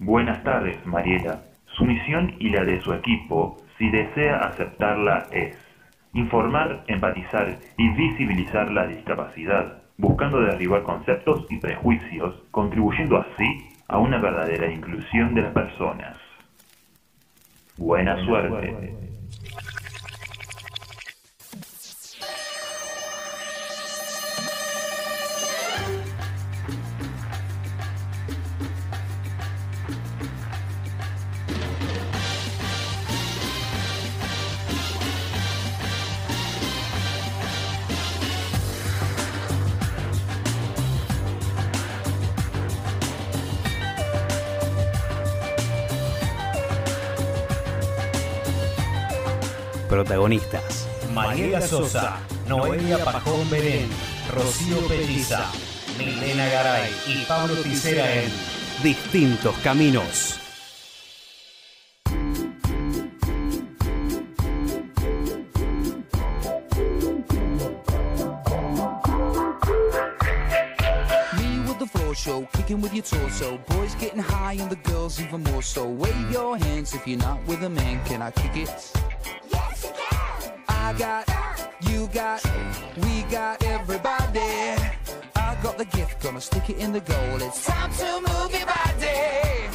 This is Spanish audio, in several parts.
Buenas tardes, Mariela. Su misión y la de su equipo, si desea aceptarla, es informar, empatizar y visibilizar la discapacidad, buscando derribar conceptos y prejuicios, contribuyendo así a una verdadera inclusión de las personas. Buena suerte. Protagonistas. Mariela Sosa, Noelia Pajón Belén, Rocío Pelliza, Milena Garay y Pablo Ticera en Distintos Caminos. Me with the floor show, kicking with your torso. Boys getting high and the girls even more so. Wave your hands if you're not with a man. Can I kick it? I got, you got, we got everybody. I got the gift, gonna stick it in the goal. It's time to move your body.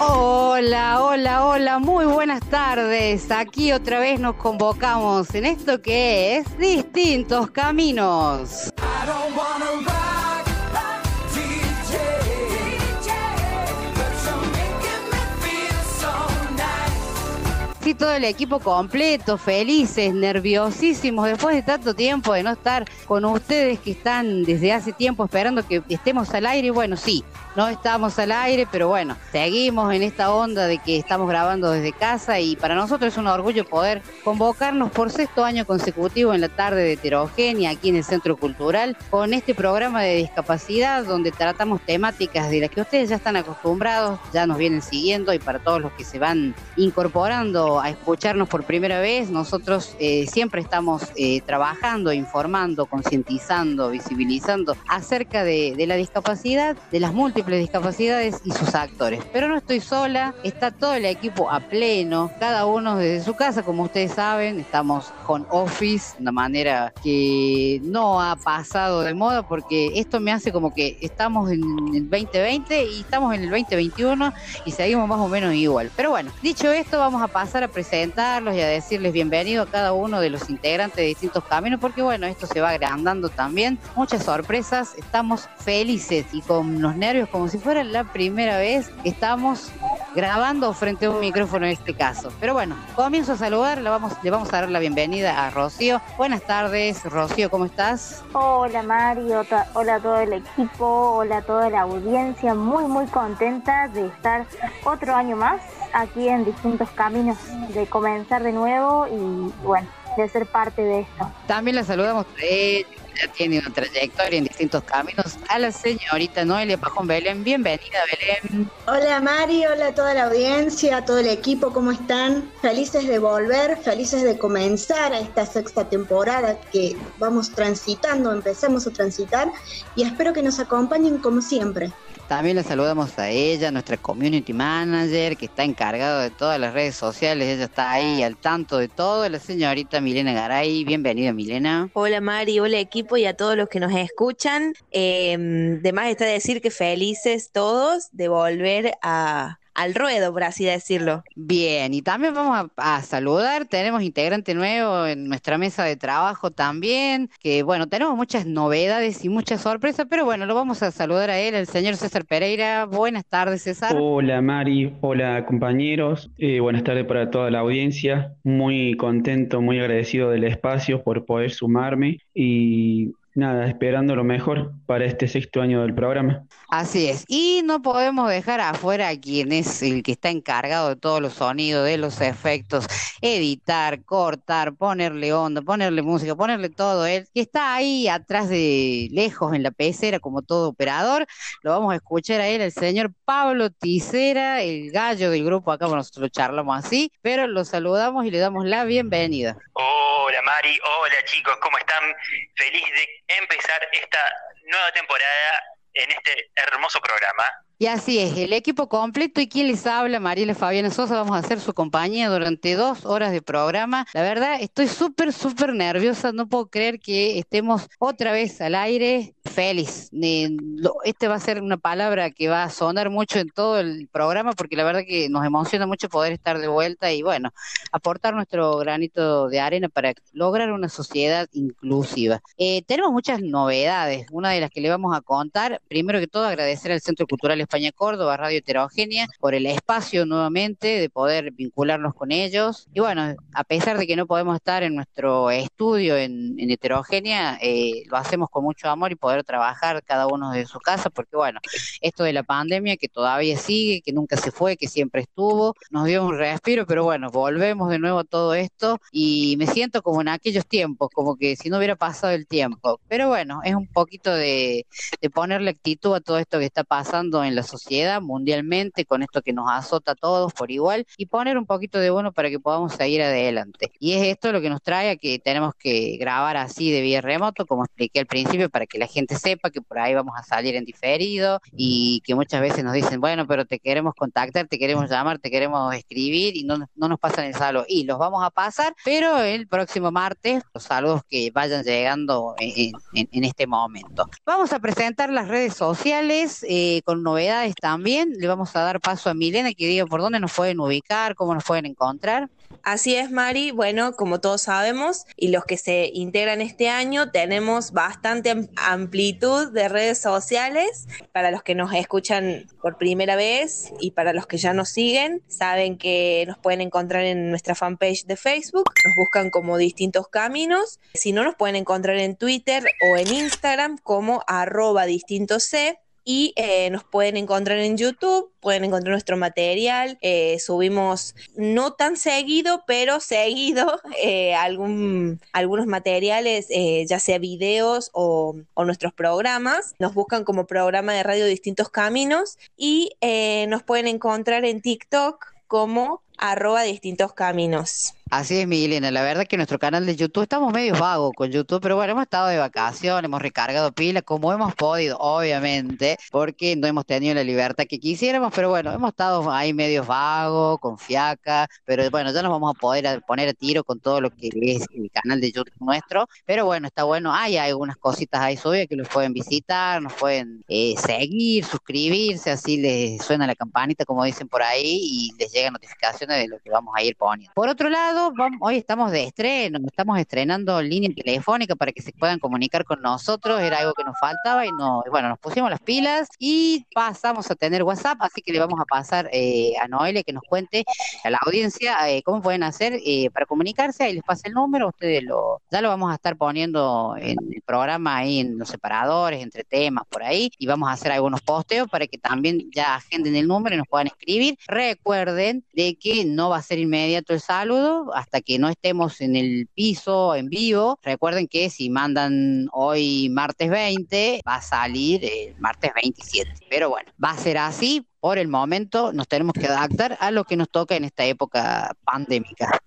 Hola, hola, hola, muy buenas tardes. Aquí otra vez nos convocamos en esto que es Distintos Caminos. I don't wanna rock, Sí, todo el equipo completo, felices, nerviosísimos después de tanto tiempo de no estar con ustedes que están desde hace tiempo esperando que estemos al aire. Bueno, sí, no estamos al aire, pero bueno, seguimos en esta onda de que estamos grabando desde casa y para nosotros es un orgullo poder convocarnos por sexto año consecutivo en la tarde de heterogénea aquí en el Centro Cultural con este programa de discapacidad donde tratamos temáticas de las que ustedes ya están acostumbrados, ya nos vienen siguiendo y para todos los que se van incorporando a escucharnos por primera vez, nosotros eh, siempre estamos eh, trabajando, informando, concientizando, visibilizando acerca de, de la discapacidad, de las múltiples discapacidades y sus actores. Pero no estoy sola, está todo el equipo a pleno, cada uno desde su casa, como ustedes saben, estamos con office, una manera que no ha pasado de moda porque esto me hace como que estamos en el 2020 y estamos en el 2021 y seguimos más o menos igual. Pero bueno, dicho esto, vamos a pasar a presentarlos y a decirles bienvenido a cada uno de los integrantes de distintos caminos porque bueno, esto se va agrandando también. Muchas sorpresas, estamos felices y con los nervios como si fuera la primera vez que estamos grabando frente a un micrófono en este caso. Pero bueno, comienzo a saludar, le vamos, le vamos a dar la bienvenida a Rocío. Buenas tardes, Rocío, ¿cómo estás? Hola Mari, ota- hola a todo el equipo, hola a toda la audiencia, muy muy contenta de estar otro año más aquí en distintos caminos, de comenzar de nuevo y bueno, de ser parte de esto. También la saludamos a ella, ya tiene una trayectoria en distintos caminos, a la señorita Noelia Pajón Belén. Bienvenida, Belén. Hola Mari, hola a toda la audiencia, a todo el equipo, ¿cómo están? Felices de volver, felices de comenzar a esta sexta temporada que vamos transitando, empecemos a transitar y espero que nos acompañen como siempre. También le saludamos a ella, nuestra community manager, que está encargado de todas las redes sociales. Ella está ahí al tanto de todo. La señorita Milena Garay. Bienvenida, Milena. Hola Mari, hola equipo y a todos los que nos escuchan. Eh, de más está decir que felices todos de volver a, al ruedo, por así decirlo. Bien, y también vamos a, a saludar. Tenemos integrante nuevo en nuestra mesa de trabajo también. Que bueno, tenemos muchas novedades y muchas sorpresas, pero bueno, lo vamos a saludar a él, el señor César Pereira. Buenas tardes, César. Hola Mari, hola compañeros, Eh, buenas tardes para toda la audiencia, muy contento, muy agradecido del espacio por poder sumarme y nada, esperando lo mejor para este sexto año del programa. Así es, y no podemos dejar afuera a quien es el que está encargado de todos los sonidos, de los efectos, editar, cortar, ponerle onda, ponerle música, ponerle todo, él que está ahí atrás de lejos en la pecera como todo operador, lo vamos a escuchar a él, el señor Pablo Ticera, el gallo del grupo, acá nosotros charlamos así, pero lo saludamos y le damos la bienvenida. Hola Mari, hola chicos, ¿cómo están? Feliz de empezar esta nueva temporada en este hermoso programa. Y así es, el equipo completo y quien les habla, Mariela Fabiana Sosa, vamos a hacer su compañía durante dos horas de programa. La verdad, estoy súper, súper nerviosa, no puedo creer que estemos otra vez al aire. Feliz. Eh, lo- Este va a ser una palabra que va a sonar mucho en todo el programa porque la verdad que nos emociona mucho poder estar de vuelta y bueno, aportar nuestro granito de arena para lograr una sociedad inclusiva. Eh, tenemos muchas novedades, una de las que le vamos a contar, primero que todo agradecer al Centro Cultural España Córdoba, Radio Heterogénea, por el espacio nuevamente de poder vincularnos con ellos. Y bueno, a pesar de que no podemos estar en nuestro estudio en, en Heterogénea, eh, lo hacemos con mucho amor y poder trabajar cada uno de su casa, porque bueno, esto de la pandemia que todavía sigue, que nunca se fue, que siempre estuvo, nos dio un respiro, pero bueno, volvemos de nuevo a todo esto y me siento como en aquellos tiempos, como que si no hubiera pasado el tiempo. Pero bueno, es un poquito de, ponerle actitud a todo esto que está pasando en la sociedad mundialmente, con esto que nos azota a todos por igual, y poner un poquito de bueno para que podamos seguir adelante. Y es esto lo que nos trae a que tenemos que grabar así de vía remoto, como expliqué al principio, para que la gente sepa que por ahí vamos a salir en diferido y que muchas veces nos dicen, bueno, pero te queremos contactar, te queremos llamar, te queremos escribir y no, no nos pasan el saludo. Y los vamos a pasar, pero el próximo martes, los saludos que vayan llegando en, en- este momento. Vamos a presentar las redes sociales eh, con novedades también. Le vamos a dar paso a Milena que diga por dónde nos pueden ubicar, cómo nos pueden encontrar. Así es, Mari. Bueno, como todos sabemos, y los que se integran este año, tenemos bastante am- de redes sociales. Para los que nos escuchan por primera vez y para los que ya nos siguen, saben que nos pueden encontrar en nuestra fanpage de Facebook. Nos buscan como distintos caminos. Si no, nos pueden encontrar en Twitter o en Instagram como arroba distintos C. Y eh, nos pueden encontrar en YouTube, pueden encontrar nuestro material. eh, subimos no tan seguido, pero seguido eh, algún, algunos materiales, ya sea videos o, nuestros programas. Nos buscan como programa de radio Distintos Caminos y nos pueden encontrar en TikTok como arroba distintos caminos. Así es, Milena. La verdad que nuestro canal de YouTube, estamos medio vagos con YouTube, pero bueno, hemos estado de vacaciones, hemos recargado pilas como hemos podido, obviamente, porque no hemos tenido la libertad que quisiéramos, pero bueno, hemos estado ahí medio vagos, con fiaca, pero bueno, ya nos vamos a poder poner a tiro con todo lo que es el canal de YouTube nuestro, pero bueno, está bueno, hay algunas cositas ahí subidas que los pueden visitar, nos pueden eh, seguir, suscribirse, así les suena la campanita, como dicen por ahí, y les llegan de lo que vamos a ir poniendo. Por otro lado, hoy estamos de estreno, estamos estrenando línea telefónica para que se puedan comunicar con nosotros, era algo que nos faltaba y bueno, nos pusimos las pilas y pasamos a tener WhatsApp, así que le vamos a pasar eh, a Noelia que nos cuente a la audiencia eh, cómo pueden hacer eh, para comunicarse, ahí les pasa el número, ustedes lo, ya lo vamos a estar poniendo en el programa ahí en los separadores, entre temas por ahí, y vamos a hacer algunos posteos para que también ya agenden el número y nos puedan escribir. Recuerden de que no va a ser inmediato el saludo hasta que no estemos en el piso en vivo. Recuerden que si mandan hoy martes 20, va a salir el martes 27. Pero bueno, va a ser así. Por el momento nos tenemos que adaptar a lo que nos toca en esta época pandémica.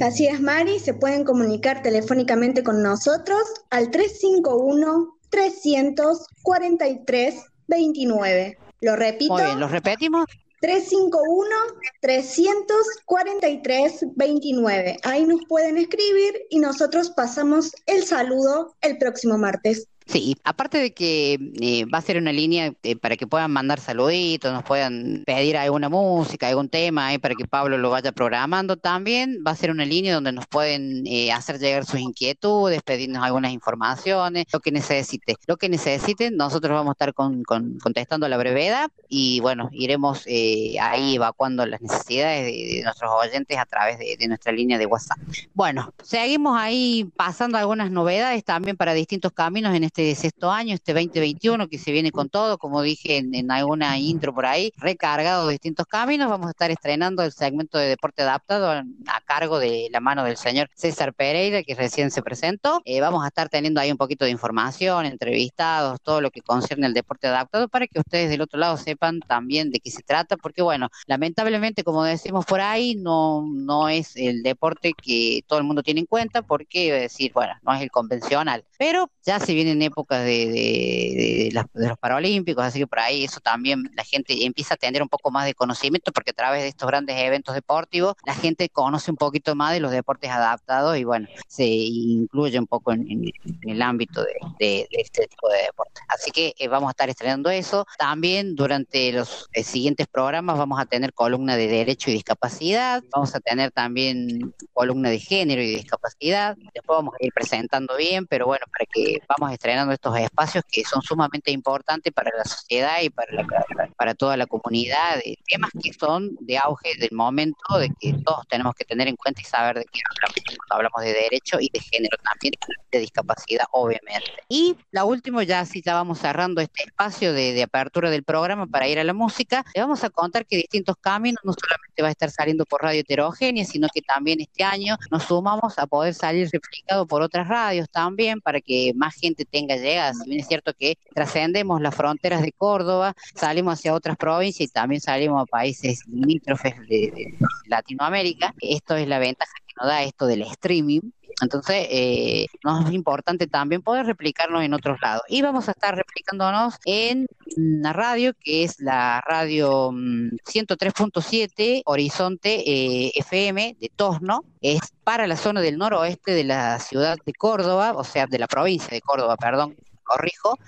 Así es, Mari, se pueden comunicar telefónicamente con nosotros al 351-343-29. Lo repito. Muy bien, ¿los repetimos? 351-343-29. Ahí nos pueden escribir y nosotros pasamos el saludo el próximo martes. Sí, aparte de que eh, va a ser una línea eh, para que puedan mandar saluditos, nos puedan pedir alguna música, algún tema ahí para que Pablo lo vaya programando, también va a ser una línea donde nos pueden eh, hacer llegar sus inquietudes, pedirnos algunas informaciones, lo que necesite. Lo que necesiten, nosotros vamos a estar con, con- contestando a la brevedad y bueno, iremos eh, ahí evacuando las necesidades de, de nuestros oyentes a través de, de nuestra línea de WhatsApp. Bueno, seguimos ahí pasando algunas novedades también para distintos caminos en este sexto año, este 2021 que se viene con todo, como dije en, en alguna intro por ahí, recargado de distintos caminos. Vamos a estar estrenando el segmento de deporte adaptado a cargo de la mano del señor César Pereira, que recién se presentó. Eh, vamos a estar teniendo ahí un poquito de información, entrevistados, todo lo que concierne al deporte adaptado para que ustedes del otro lado sepan también de qué se trata, porque bueno, lamentablemente, como decimos por ahí, no, no es el deporte que todo el mundo tiene en cuenta, porque decir, bueno, no es el convencional, pero ya se vienen épocas de, los Paralímpicos, así que por ahí eso también la gente empieza a tener un poco más de conocimiento porque a través de estos grandes eventos deportivos la gente conoce un poquito más de los deportes adaptados y bueno, se incluye un poco en, el ámbito de, este tipo de deportes. Así que eh, vamos a estar estrenando eso. También durante los eh, siguientes programas vamos a tener columna de derecho y discapacidad, vamos a tener también columna de género y discapacidad. Después vamos a ir presentando bien, pero bueno, para que vamos estrenando estos espacios que son sumamente importantes para la sociedad y para, la- para, toda la comunidad, de temas que son de auge del momento, de que todos tenemos que tener en cuenta y saber de qué hablamos. Hablamos de derecho y de género también, de discapacidad, obviamente. Y la última, ya sí, ya vamos cerrando este espacio de, de apertura del programa para ir a la música. Le vamos a contar que Distintos Caminos no solamente va a estar saliendo por Radio Heterogénea, sino que también este año nos sumamos a poder salir replicado por otras radios también para que más gente tenga Si bien es cierto que trascendemos las fronteras de Córdoba, salimos hacia otras provincias y también salimos a países limítrofes de Latinoamérica. Esto es la ventaja que nos da esto del streaming. Entonces, eh, nos es importante también poder replicarnos en otros lados. Y vamos a estar replicándonos en una radio que es la radio mm, 103.7 Horizonte eh, FM de Tosno. Es para la zona del noroeste de la ciudad de Córdoba, o sea, de la provincia de Córdoba, perdón, corrijo.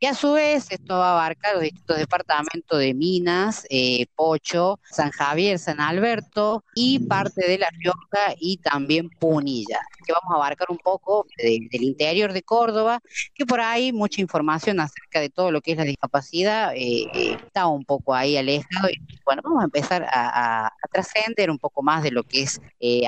Y a su vez, esto va a abarcar los distintos departamentos de Minas, eh, Pocho, San Javier, San Alberto y parte de La Rioja y también Punilla, que vamos a abarcar un poco de- del interior de Córdoba, que por ahí mucha información acerca de todo lo que es la discapacidad eh, eh, está un poco ahí alejado. Y bueno, vamos a empezar a, trascender un poco más de lo que es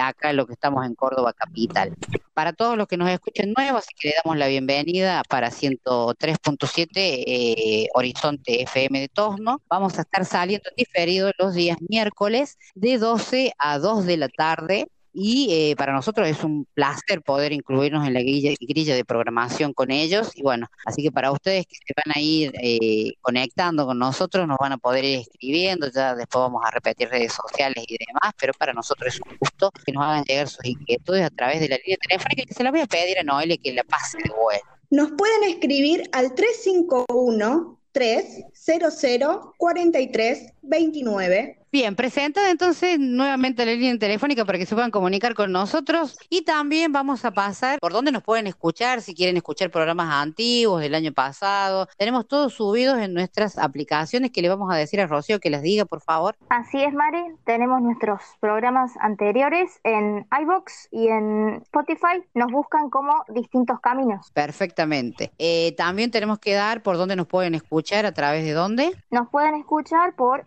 acá, lo que estamos en Córdoba capital. Para todos los que nos escuchen nuevos, así que le damos la bienvenida para 103.7 eh, Horizonte FM de Tosno. Vamos a estar saliendo en diferido los días miércoles de 12 a 2 de la tarde. Y eh, para nosotros es un placer poder incluirnos en la grilla, de programación con ellos. Y bueno, así que para ustedes que se van a ir eh, conectando con nosotros, nos van a poder ir escribiendo, ya después vamos a repetir redes sociales y demás, pero para nosotros es un gusto que nos hagan llegar sus inquietudes a través de la línea telefónica, que se la voy a pedir a Noelia que la pase de vuelta. Nos pueden escribir al 351 300 43 29. Bien, presentada entonces nuevamente la línea telefónica para que se puedan comunicar con nosotros y también vamos a pasar por dónde nos pueden escuchar, si quieren escuchar programas antiguos del año pasado. Tenemos todos subidos en nuestras aplicaciones que le vamos a decir a Rocío que las diga, por favor. Así es, Mari. Tenemos nuestros programas anteriores en iBox y en Spotify. Nos buscan como distintos caminos. Perfectamente. Eh, también tenemos que dar por dónde nos pueden escuchar, a través de dónde. Nos pueden escuchar por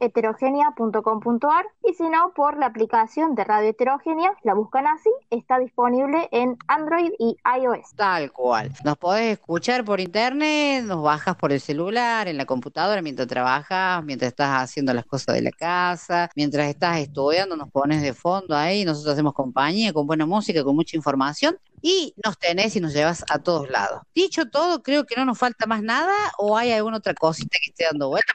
heterogenia.com.ar y si no, por la aplicación de Radio Heterogenia. La buscan así. Está disponible en Android y iOS. Tal cual. Nos podés escuchar por internet, nos bajas por el celular, en la computadora mientras trabajas, mientras estás haciendo las cosas de la casa, mientras estás estudiando, nos pones de fondo ahí, nosotros hacemos compañía con buena música, con mucha información y nos tenés y nos llevas a todos lados. Dicho todo, creo que no nos falta más nada o hay alguna otra cosita que esté dando vuelta,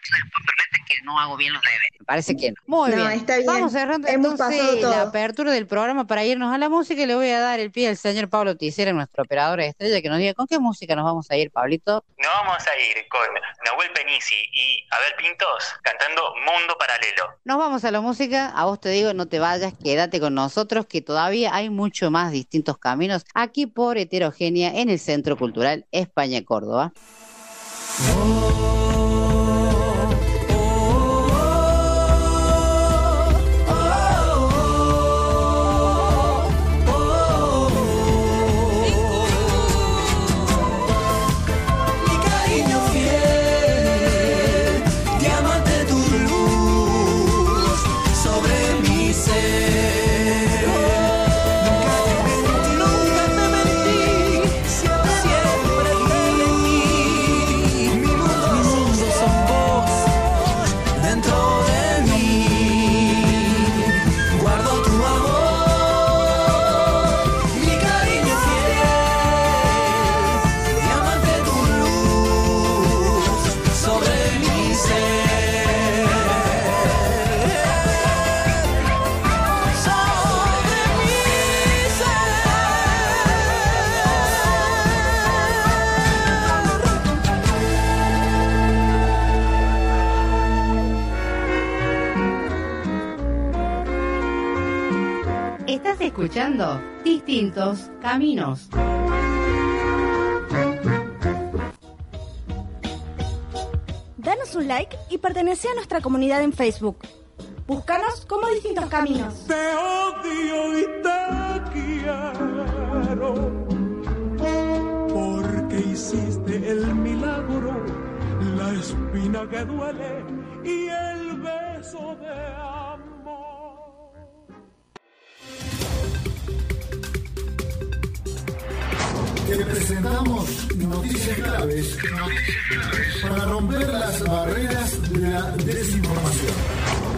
que no hago bien los deberes. Me parece que no. Muy No, bien. está bien. Vamos cerrando Hemos entonces la apertura del programa para irnos a la música y le voy a dar el pie al señor Pablo Ticera, nuestro operador de estrella, que nos diga con qué música nos vamos a ir, Pablito. Nos vamos a ir con Nahuel Penisi y Abel Pintos cantando Mundo Paralelo. Nos vamos a la música. A vos te digo, no te vayas, quédate con nosotros, que todavía hay mucho más distintos caminos aquí por Heterogénea en el Centro Cultural España Córdoba. Mi escuchando Distintos Caminos. Danos un like y pertenece a nuestra comunidad en Facebook. Búscanos como Distintos Caminos. Te odio y te quiero. Porque hiciste el milagro, la espina que duele y el beso de Te presentamos noticias claves para romper las barreras de la desinformación.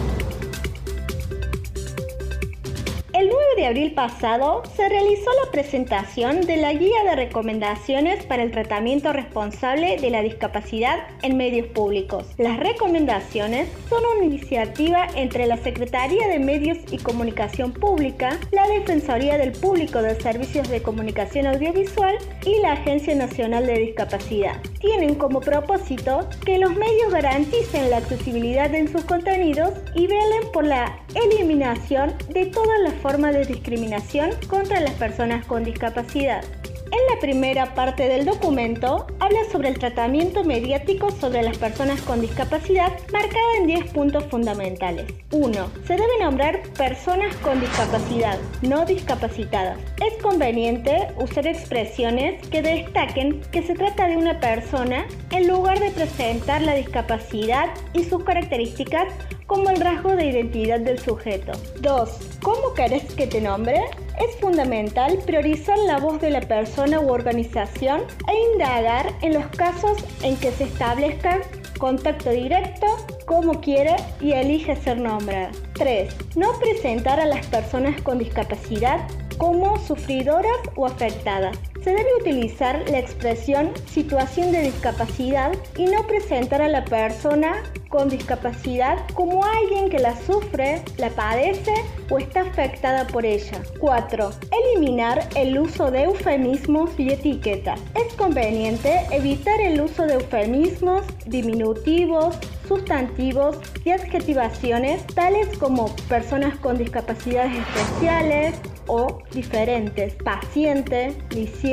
El 9 de abril pasado se realizó la presentación de la Guía de Recomendaciones para el Tratamiento Responsable de la Discapacidad en Medios Públicos. Las recomendaciones son una iniciativa entre la Secretaría de Medios y Comunicación Pública, la Defensoría del Público de Servicios de Comunicación Audiovisual y la Agencia Nacional de Discapacidad. Tienen como propósito que los medios garanticen la accesibilidad en sus contenidos y velen por la eliminación de todas las formas de discriminación contra las personas con discapacidad. En la primera parte del documento habla sobre el tratamiento mediático sobre las personas con discapacidad marcada en 10 puntos fundamentales. 1. Se debe nombrar personas con discapacidad, no discapacitadas. Es conveniente usar expresiones que destaquen que se trata de una persona en lugar de presentar la discapacidad y sus características como el rasgo de identidad del sujeto. 2. ¿Cómo querés que te nombre? Es fundamental priorizar la voz de la persona u organización e indagar en los casos en que se establezca contacto directo, cómo quiere y elige ser nombrada. 3. No presentar a las personas con discapacidad como sufridoras o afectadas. Se debe utilizar la expresión situación de discapacidad y no presentar a la persona con discapacidad como alguien que la sufre, la padece o está afectada por ella. 4. Eliminar el uso de eufemismos y etiquetas. Es conveniente evitar el uso de eufemismos, diminutivos, sustantivos y adjetivaciones tales como personas con discapacidades especiales o diferentes, paciente, lisiado,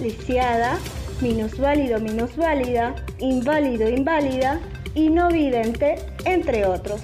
lisiada, minusválido, minusválida, inválido, inválida y no vidente, entre otros.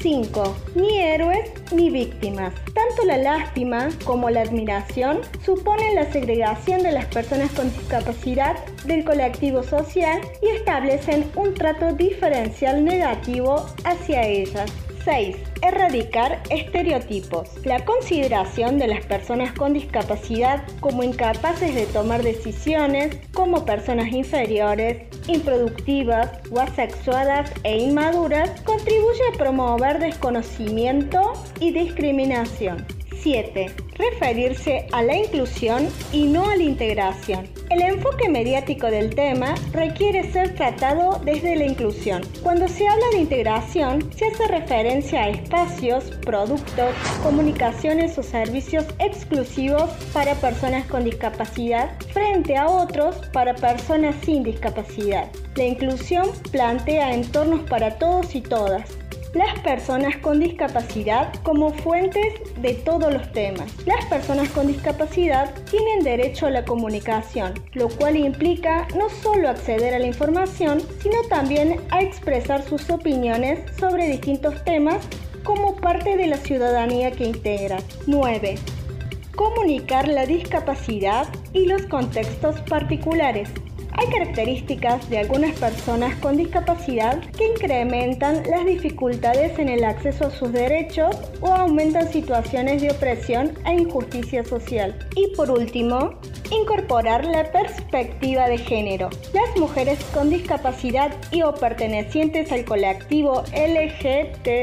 5. Ni héroes ni víctimas. Tanto la lástima como la admiración suponen la segregación de las personas con discapacidad del colectivo social y establecen un trato diferencial negativo hacia ellas. 6. Erradicar estereotipos. La consideración de las personas con discapacidad como incapaces de tomar decisiones, como personas inferiores, improductivas o asexuadas e inmaduras, contribuye a promover desconocimiento y discriminación. 7. Referirse a la inclusión y no a la integración. El enfoque mediático del tema requiere ser tratado desde la inclusión. Cuando se habla de integración, se hace referencia a espacios, productos, comunicaciones o servicios exclusivos para personas con discapacidad frente a otros para personas sin discapacidad. La inclusión plantea entornos para todos y todas, las personas con discapacidad como fuentes de todos los temas. Las personas con discapacidad tienen derecho a la comunicación, lo cual implica no solo acceder a la información, sino también a expresar sus opiniones sobre distintos temas como parte de la ciudadanía que integra. 9. Comunicar la discapacidad y los contextos particulares. Hay características de algunas personas con discapacidad que incrementan las dificultades en el acceso a sus derechos o aumentan situaciones de opresión e injusticia social. Y por último, incorporar la perspectiva de género. Las mujeres con discapacidad y o pertenecientes al colectivo LGTTBIQ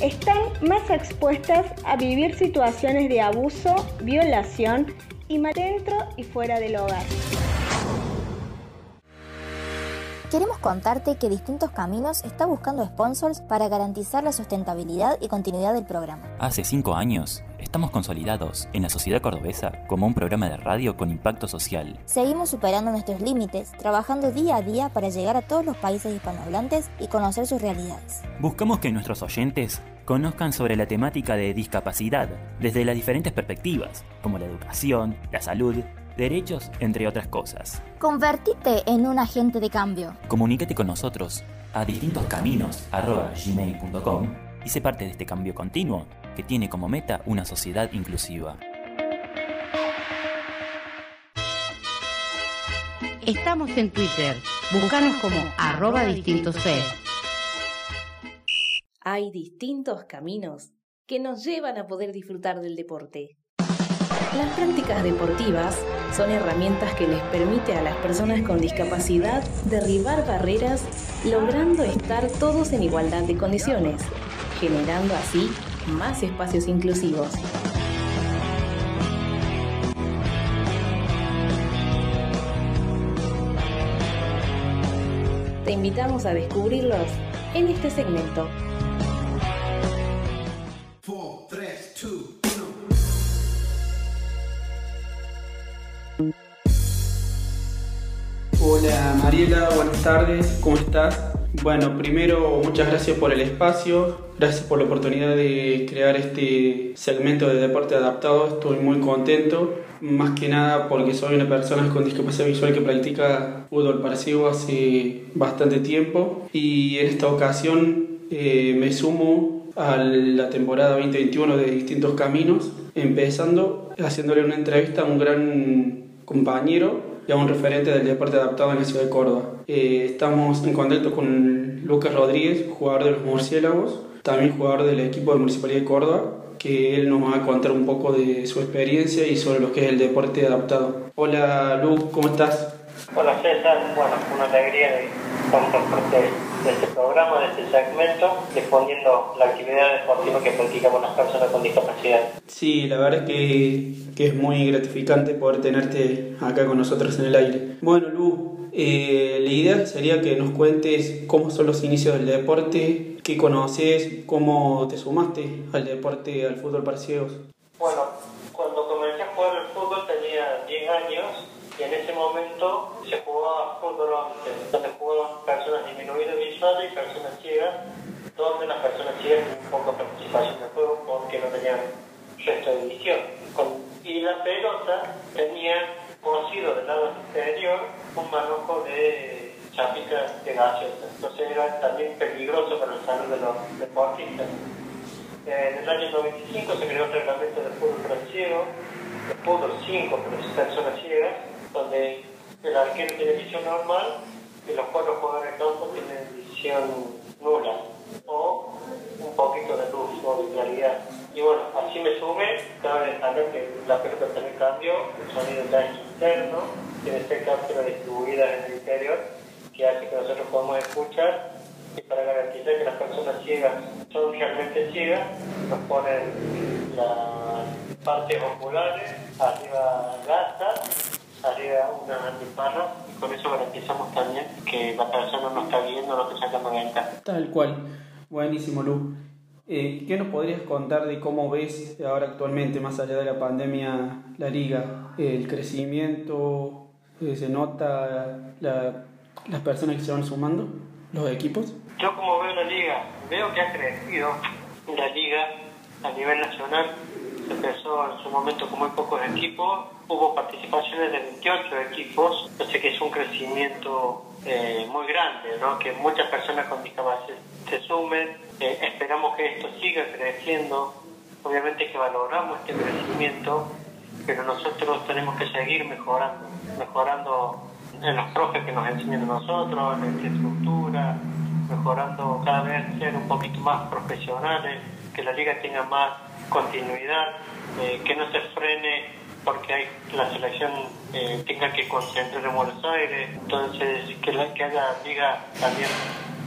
están más expuestas a vivir situaciones de abuso, violación y más dentro y fuera del hogar. Queremos contarte que Distintos Caminos está buscando sponsors para garantizar la sustentabilidad y continuidad del programa. Hace cinco años estamos consolidados en la sociedad cordobesa como un programa de radio con impacto social. Seguimos superando nuestros límites, trabajando día a día para llegar a todos los países hispanohablantes y conocer sus realidades. Buscamos que nuestros oyentes conozcan sobre la temática de discapacidad desde las diferentes perspectivas, como la educación, la salud, derechos, entre otras cosas. Convertite en un agente de cambio. Comuníquete con nosotros a distintoscaminos.gmail.com y sé parte de este cambio continuo que tiene como meta una sociedad inclusiva. Estamos en Twitter. Búscanos como arroba distintos C. Hay distintos caminos que nos llevan a poder disfrutar del deporte. Las prácticas deportivas son herramientas que les permite a las personas con discapacidad derribar barreras, logrando estar todos en igualdad de condiciones, generando así más espacios inclusivos. Te invitamos a descubrirlos en este segmento. Hola Mariela, buenas tardes, ¿cómo estás? Bueno, primero muchas gracias por el espacio, gracias por la oportunidad de crear este segmento de deporte adaptado, estoy muy contento, más que nada porque soy una persona con discapacidad visual que practica fútbol parecido hace bastante tiempo y en esta ocasión eh, me sumo a la temporada 2021 de Distintos Caminos, empezando haciéndole una entrevista a un gran compañero a un referente del deporte adaptado en la ciudad de Córdoba. Eh, estamos en contacto con Lucas Rodríguez, jugador de los Murciélagos, también jugador del equipo de Municipalidad de Córdoba, que él nos va a contar un poco de su experiencia y sobre lo que es el deporte adaptado. Hola Lu, ¿cómo estás? Hola César, bueno, una alegría de formar parte de este programa, de este segmento, difundiendo la actividad deportiva que practicamos las personas con discapacidad. Sí, la verdad es que, que es muy gratificante poder tenerte acá con nosotros en el aire. Bueno, Lu, eh, la idea sería que nos cuentes cómo son los inicios del deporte, qué conoces, cómo te sumaste al deporte, al fútbol para ciegos. Bueno, cuando comencé a jugar al fútbol tenía 10 años y en ese momento se jugaba fútbol 11, donde jugaban personas disminuidas visuales y personas ciegas, donde las personas ciegas tenían poca participación en el juego porque no tenían resto de visión. Y la pelota tenía cosido del lado exterior un manojo de chapita de gaseosa. Entonces era también peligroso para la salud de los deportistas. En el año 95 se creó el reglamento del fútbol para ciegos, el fútbol 5 para personas ciegas, donde el arquero tiene visión normal y los cuatro jugadores de tienen visión nula o un poquito de luz o de claridad. Y bueno, así me sumé, cabe destacar que la pelota también cambió, el sonido ya es interno, tiene seis cápsulas distribuidas en el interior, que hace que nosotros podamos escuchar y para garantizar que las personas ciegas son realmente ciegas, nos ponen las partes oculares, arriba gasas, arriba unas antipanas y con eso garantizamos también que la persona no está viendo lo que está sacando ventaja. Tal cual. Buenísimo, Lu. Eh, ¿Qué nos podrías contar de cómo ves ahora actualmente, más allá de la pandemia, la liga? El crecimiento, eh, ¿se nota la- las personas que se van sumando, los equipos? Yo como veo la liga, veo que ha crecido la liga a nivel nacional. Se empezó en su momento con muy pocos equipos, hubo participaciones de 28 equipos, sé que es un crecimiento eh, muy grande, ¿no? que muchas personas con discapacidad se sumen, Eh, esperamos que esto siga creciendo, obviamente que valoramos este crecimiento, pero nosotros tenemos que seguir mejorando, mejorando en los profes que nos enseñan a nosotros, en la infraestructura, mejorando cada vez ser un poquito más profesionales, que la liga tenga más continuidad, eh, que no se frene porque hay, la selección eh, tenga que concentrar en Buenos Aires, entonces que, la, que haya ligas también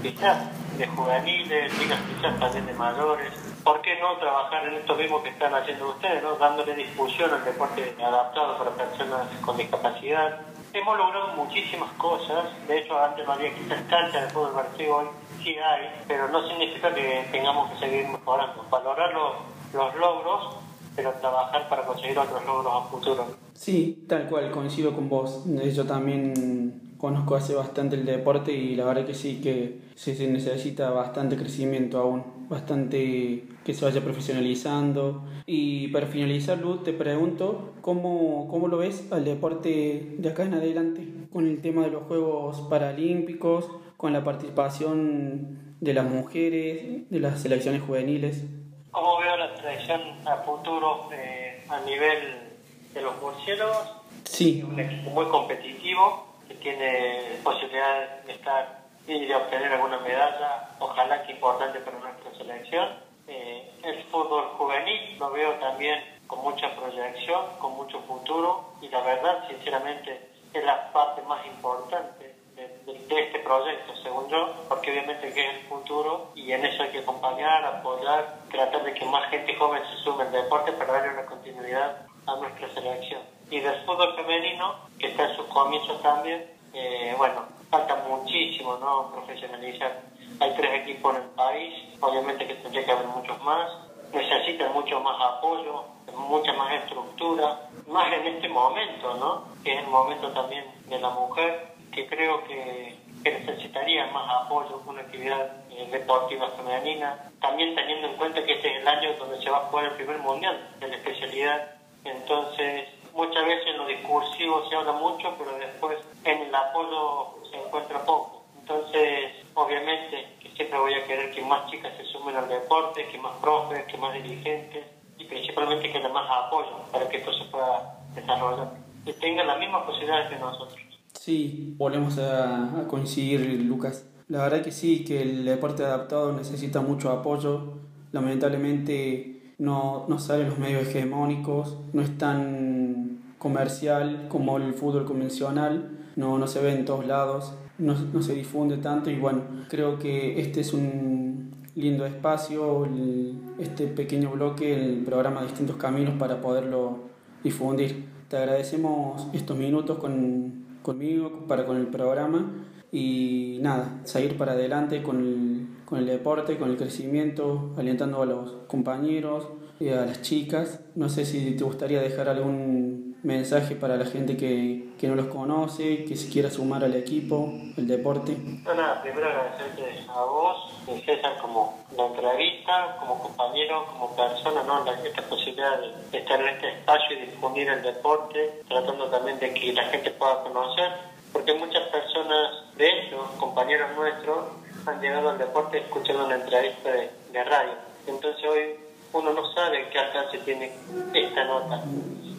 quizás de juveniles, ligas quizás también de mayores. ¿Por qué no trabajar en esto mismo que están haciendo ustedes, ¿no? dándole difusión al deporte adaptado para personas con discapacidad? Hemos logrado muchísimas cosas, de hecho antes no había quizás canchas de fútbol partido, hoy sí hay, pero no significa que tengamos que seguir mejorando. Valorar los, los logros, pero trabajar para conseguir otros logros a futuro. Sí, tal cual, coincido con vos. Eh, Yo también conozco hace bastante el deporte y la verdad que sí que se se necesita bastante crecimiento aún, bastante que se vaya profesionalizando. Y para finalizar, Luz, te pregunto, ¿cómo, ¿cómo lo ves al deporte de acá en adelante? Con el tema de los Juegos Paralímpicos, con la participación de las mujeres, de las selecciones juveniles. ¿Cómo veo la selección a futuro eh, a nivel de los murciélagos? Sí. Un equipo muy competitivo que tiene posibilidad de estar y de obtener alguna medalla, ojalá que importante para nuestra selección. Eh, el fútbol juvenil lo veo también con mucha proyección, con mucho futuro y la verdad, sinceramente, es la parte más importante de, de- de este proyecto, según yo, porque obviamente que es el futuro y en eso hay que acompañar, apoyar, tratar de que más gente joven se sume al deporte para darle una continuidad a nuestra selección. Y del fútbol femenino, que está en sus comienzos también, eh, bueno, falta muchísimo, ¿no? Profesionalizar. Hay tres equipos en el país, obviamente que tendría que haber muchos más, necesitan mucho más apoyo, mucha más estructura, más en este momento, ¿no? Que es el momento también de la mujer, que creo que, que necesitaría más apoyo, una actividad eh, deportiva femenina, también teniendo en cuenta que este es el año donde se va a jugar el primer mundial de la especialidad, entonces muchas veces en lo discursivo se habla mucho, pero después en el apoyo se encuentra poco. Entonces, obviamente, siempre voy a querer que más chicas se sumen al deporte, que más profes, que más dirigentes y principalmente que más apoyo para que esto se pueda desarrollar y tengan las mismas posibilidades que nosotros. Sí, volvemos a, a coincidir, Lucas. La verdad que sí, que el deporte adaptado necesita mucho apoyo. Lamentablemente no, no salen los medios hegemónicos, no es tan comercial como el fútbol convencional, no, no se ve en todos lados, no, no se difunde tanto y bueno, creo que este es un lindo espacio, el- este pequeño bloque, el programa Distintos Caminos para poderlo difundir. Te agradecemos estos minutos con, conmigo, para con el programa y nada, seguir para adelante con el, con el deporte, con el crecimiento, alentando a los compañeros y a las chicas. No sé si te gustaría dejar algún mensaje para la gente que, que no los conoce, que se quiera sumar al equipo, el deporte. No, nada, primero agradecerte a vos, César, como la entrevista, como compañero, como persona, ¿no? La- esta posibilidad de estar en este espacio y difundir el deporte, tratando también de que la gente pueda conocer, porque muchas personas de ellos, compañeros nuestros, han llegado al deporte escuchando una entrevista de, de radio. Entonces hoy uno no sabe qué alcance tiene esta nota.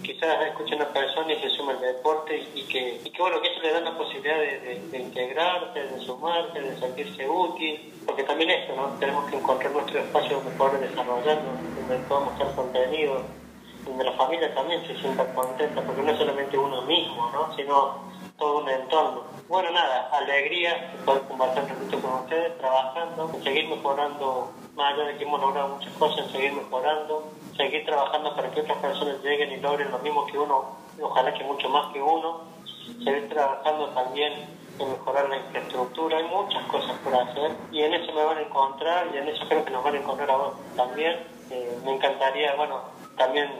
Quizás escucha una persona y se suma al deporte y que, y que bueno, que eso le da la posibilidad de, integrarse, de sumarse, de sentirse útil, porque también esto, ¿no? Tenemos que encontrar nuestro espacio donde poder desarrollarnos, donde podamos estar contenidos, donde la familia también se sienta contenta, porque no es solamente uno mismo, ¿no? Sino todo un entorno. Bueno, nada, alegría de poder compartir un con ustedes, trabajando, seguir mejorando, más de que hemos logrado muchas cosas, en seguir mejorando, seguir trabajando para que otras personas lleguen y logren lo mismo que uno, ojalá que mucho más que uno, seguir trabajando también en mejorar la infraestructura, hay muchas cosas por hacer y en eso me van a encontrar y en eso creo que nos van a encontrar a vos también. Eh, me encantaría, bueno, también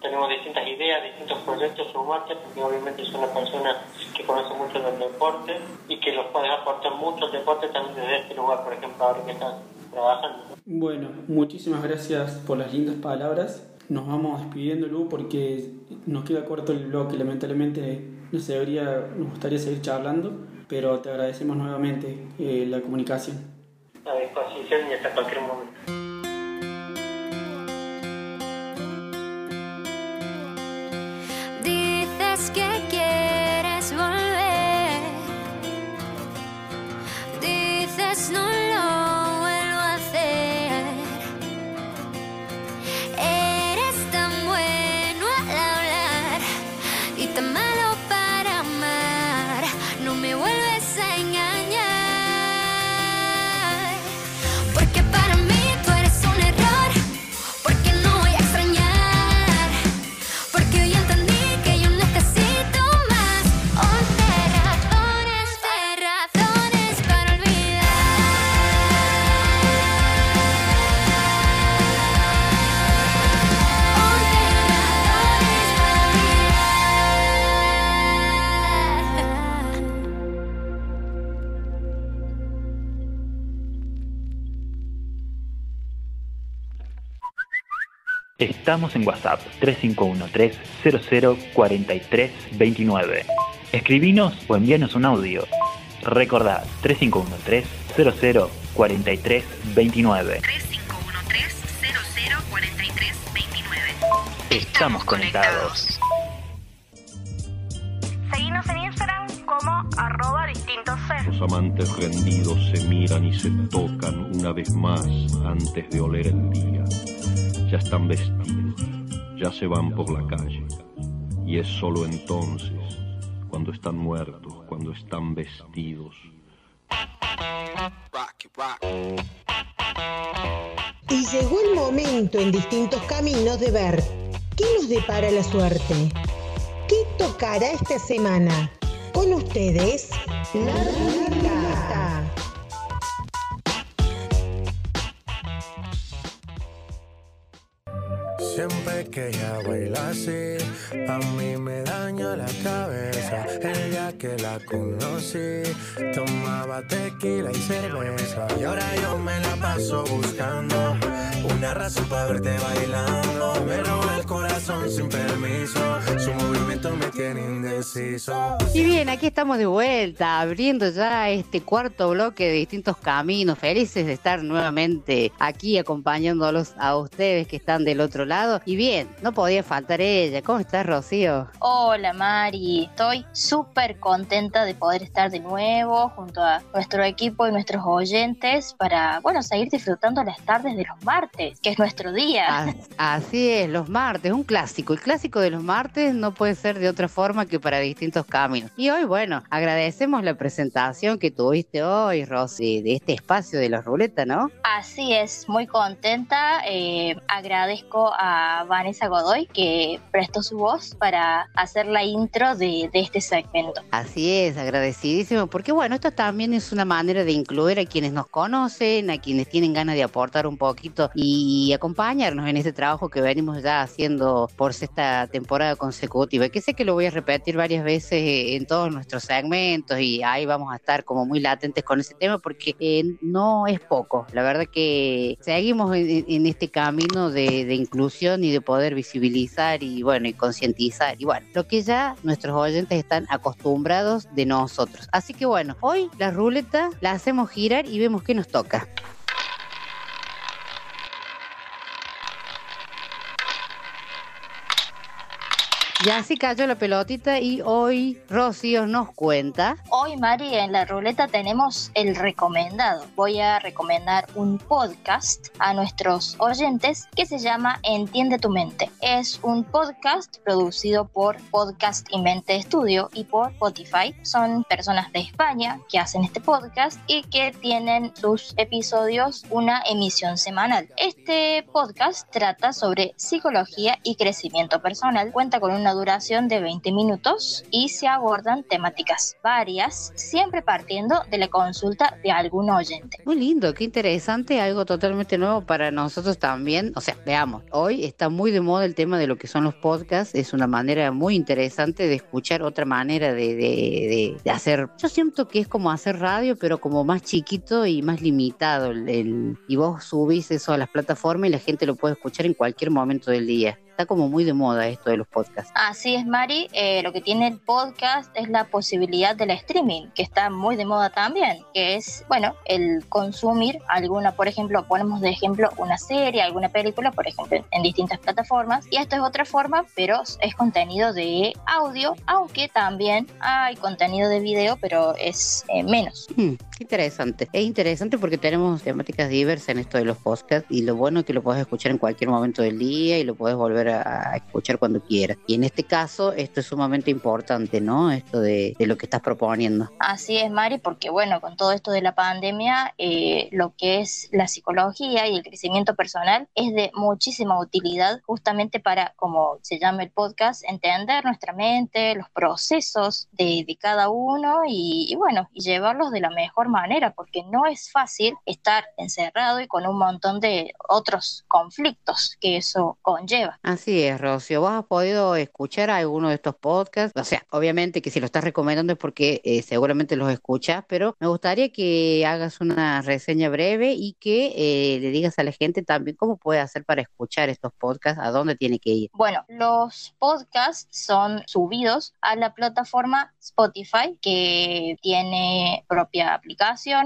tenemos distintas ideas, distintos proyectos, sumarte, porque obviamente es una persona que conoce mucho del deporte y que los puede aportar mucho al deporte también desde este lugar, por ejemplo, ahora que estás trabajando. Bueno, muchísimas gracias por las lindas palabras. Nos vamos despidiendo, Lu, porque nos queda corto el bloque. Lamentablemente no se debería, nos gustaría seguir charlando, pero te agradecemos nuevamente eh, la comunicación. A disposición y hasta cualquier momento. Estamos en WhatsApp 3513-004329. Escribinos o envíanos un audio. Recordad 3513-004329. Estamos conectados. Seguinos en Instagram como arroba distintos Los amantes rendidos se miran y se tocan una vez más antes de oler el día. Ya están vestidos, ya se van por la calle. Y es solo entonces, cuando están muertos, cuando están vestidos. Y llegó el momento en distintos caminos de ver qué nos depara la suerte. ¿Qué tocará esta semana? Con ustedes, la ruleta. Siempre que ella baila así, a mí me daña la cabeza. El día que la conocí, tomaba tequila y cerveza. Y ahora yo me la paso buscando una razón para verte bailando. Me roba el corazón sin permiso, su movimiento me tiene indeciso. Y bien, aquí estamos de vuelta, abriendo ya este cuarto bloque de distintos caminos. Felices de estar nuevamente aquí acompañándolos a ustedes que están del otro lado. Y bien, no podía faltar ella. ¿Cómo estás, Rocío? Hola Mari, estoy súper contenta de poder estar de nuevo junto a nuestro equipo y nuestros oyentes para, bueno, seguir disfrutando las tardes de los martes, que es nuestro día. Ah, Así es, los martes, un clásico. El clásico de los martes no puede ser de otra forma que para distintos caminos. Y hoy, bueno, agradecemos la presentación que tuviste hoy, Rosy, de este espacio de la ruleta, ¿no? Así es, muy contenta. eh, agradezco a Vanessa Godoy que prestó su voz para hacer la intro de, de este segmento. Así es, agradecidísimo, porque bueno, esto también es una manera de incluir a quienes nos conocen, a quienes tienen ganas de aportar un poquito y acompañarnos en este trabajo que venimos ya haciendo por esta temporada consecutiva, que sé que lo voy a repetir varias veces en todos nuestros segmentos y ahí vamos a estar como muy latentes con ese tema porque eh, no es poco, la verdad que seguimos en, en este camino de, de inclusión y de poder visibilizar y bueno, y concientizar y bueno, lo que ya nuestros oyentes están acostumbrados de nosotros. Así que bueno, hoy la ruleta la hacemos girar y vemos qué nos toca. Ya así cayó la pelotita y hoy Rocío nos cuenta. Hoy, Mari, en la ruleta tenemos el recomendado. Voy a recomendar un podcast a nuestros oyentes que se llama Entiende tu mente. Es un podcast producido por Podcast y Mente Studio y por Spotify. Son personas de España que hacen este podcast y que tienen sus episodios una emisión semanal. Este podcast trata sobre psicología y crecimiento personal. Cuenta con una duración de 20 minutos y se abordan temáticas varias, siempre partiendo de la consulta de algún oyente. Muy lindo, qué interesante, algo totalmente nuevo para nosotros también. O sea, veamos, hoy está muy de moda el tema de lo que son los podcasts, es una manera muy interesante de escuchar otra manera de, de- de- de hacer. Yo siento que es como hacer radio, pero como más chiquito y más limitado. el- el- y vos subís eso a las plataformas y la gente lo puede escuchar en cualquier momento del día. Está como muy de moda esto de los podcasts. Así es, Mari. Eh, lo que tiene el podcast es la posibilidad del streaming, que está muy de moda también, que es, bueno, el consumir alguna, por ejemplo, ponemos de ejemplo una serie, alguna película, por ejemplo, en distintas plataformas. Y esto es otra forma, pero es contenido de audio, aunque también hay contenido de video, pero es eh, menos. Hmm, interesante. Es interesante porque tenemos temáticas diversas en esto de los podcasts y lo bueno es que lo puedes escuchar en cualquier momento del día y lo puedes volver a, escuchar cuando quieras. Y en este caso, esto es sumamente importante, ¿no? Esto de, lo que estás proponiendo. Así es, Mari, porque bueno, con todo esto de la pandemia, eh, lo que es la psicología y el crecimiento personal es de muchísima utilidad justamente para, como se llama el podcast, entender nuestra mente, los procesos de, cada uno y, y bueno, y llevarlos de la mejor mejor manera, porque no es fácil estar encerrado y con un montón de otros conflictos que eso conlleva. Así es, Rocío. ¿Vos has podido escuchar alguno de estos podcasts? O sea, obviamente que si lo estás recomendando es porque eh, seguramente los escuchas, pero me gustaría que hagas una reseña breve y que eh, le digas a la gente también cómo puede hacer para escuchar estos podcasts, a dónde tiene que ir. Bueno, los podcasts son subidos a la plataforma Spotify, que tiene propia aplicación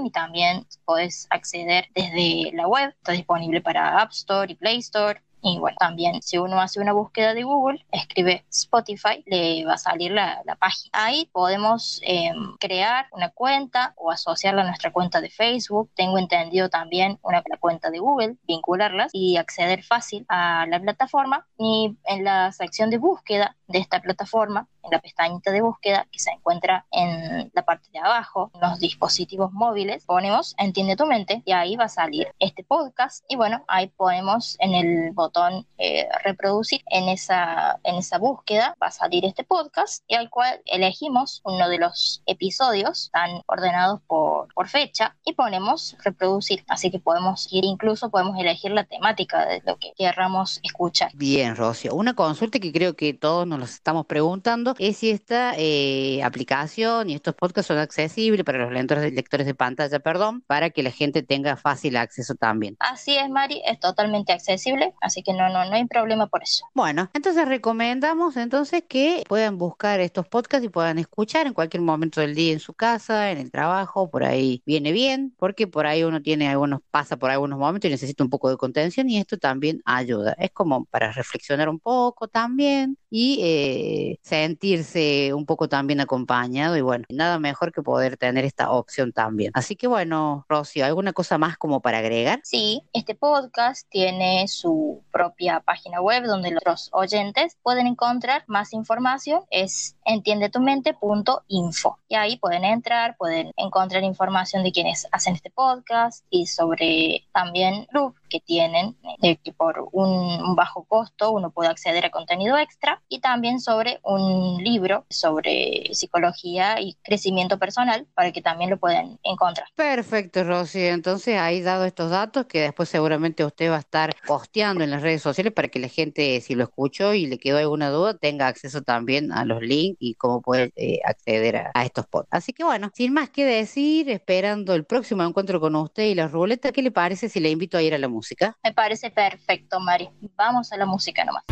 y también puedes acceder desde la web. Está disponible para App Store y Play Store. Y bueno, también si uno hace una búsqueda de Google, escribe Spotify, le va a salir la, la página. Ahí podemos eh, crear una cuenta o asociarla a nuestra cuenta de Facebook. Tengo entendido también una la cuenta de Google, vincularlas y acceder fácil a la plataforma. Y en la sección de búsqueda de esta plataforma, en la pestañita de búsqueda que se encuentra en la parte de abajo, en los dispositivos móviles, ponemos Entiende tu mente y ahí va a salir este podcast. Y bueno, ahí ponemos en el botón eh, reproducir, en esa, en esa búsqueda va a salir este podcast y al cual elegimos uno de los episodios, están ordenados por, por fecha y ponemos reproducir. Así que podemos ir, incluso podemos elegir la temática de lo que querramos escuchar. Bien, Rocío. Una consulta que creo que todos nos los estamos preguntando es si esta eh, aplicación y estos podcasts son accesibles para los lectores, lectores de pantalla, perdón, para que la gente tenga fácil acceso también. Así es, Mari, es totalmente accesible, así que no, no, no hay problema por eso. Bueno, entonces recomendamos entonces que puedan buscar estos podcasts y puedan escuchar en cualquier momento del día en su casa, en el trabajo, por ahí viene bien, porque por ahí uno tiene algunos, pasa por algunos momentos y necesita un poco de contención y esto también ayuda. Es como para reflexionar un poco también y eh, sentirse un poco también acompañado y bueno, nada mejor que poder tener esta opción también. Así que bueno, Rocío, ¿alguna cosa más como para agregar? Sí, este podcast tiene su propia página web donde los oyentes pueden encontrar más información. Es entiendetumente.info y ahí pueden entrar, pueden encontrar información de quienes hacen este podcast y sobre también club que tienen, de que por un, bajo costo uno puede acceder a contenido extra y también sobre un libro sobre psicología y crecimiento personal para que también lo puedan encontrar. Perfecto, Rosy. Entonces, ahí dado estos datos que después seguramente usted va a estar posteando en las redes sociales para que la gente, si lo escuchó y le quedó alguna duda, tenga acceso también a los links y cómo puede eh, acceder a, a estos podcasts. Así que bueno, sin más que decir, esperando el próximo encuentro con usted y la ruleta, ¿qué le parece si le invito a ir a la música? Me parece perfecto, Mari. Vamos a la música nomás.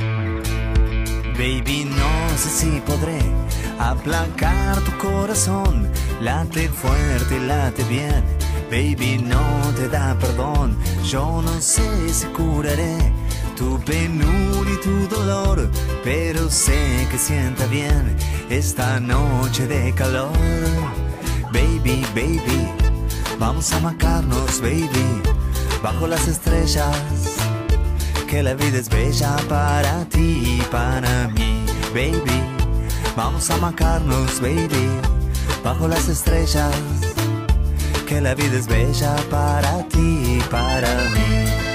Baby, no sé si podré aplacar tu corazón. Late fuerte, late bien. Baby, no te da perdón. Yo no sé si curaré tu penuria y tu dolor, pero sé que sienta bien esta noche de calor. Baby, baby, vamos a macarnos, baby, bajo las estrellas que la vida es bella para ti y para mí, baby. Vamos a macarnos, baby, bajo las estrellas. Que la vida es bella para ti y para mí.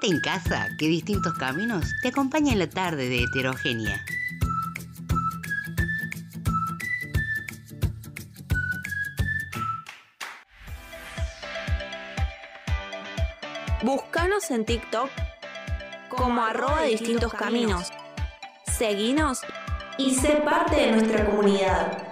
En casa, que distintos caminos te acompañan en la tarde de heterogénea. Búscanos en TikTok como arroba distintos caminos. Seguinos y sé parte de nuestra comunidad.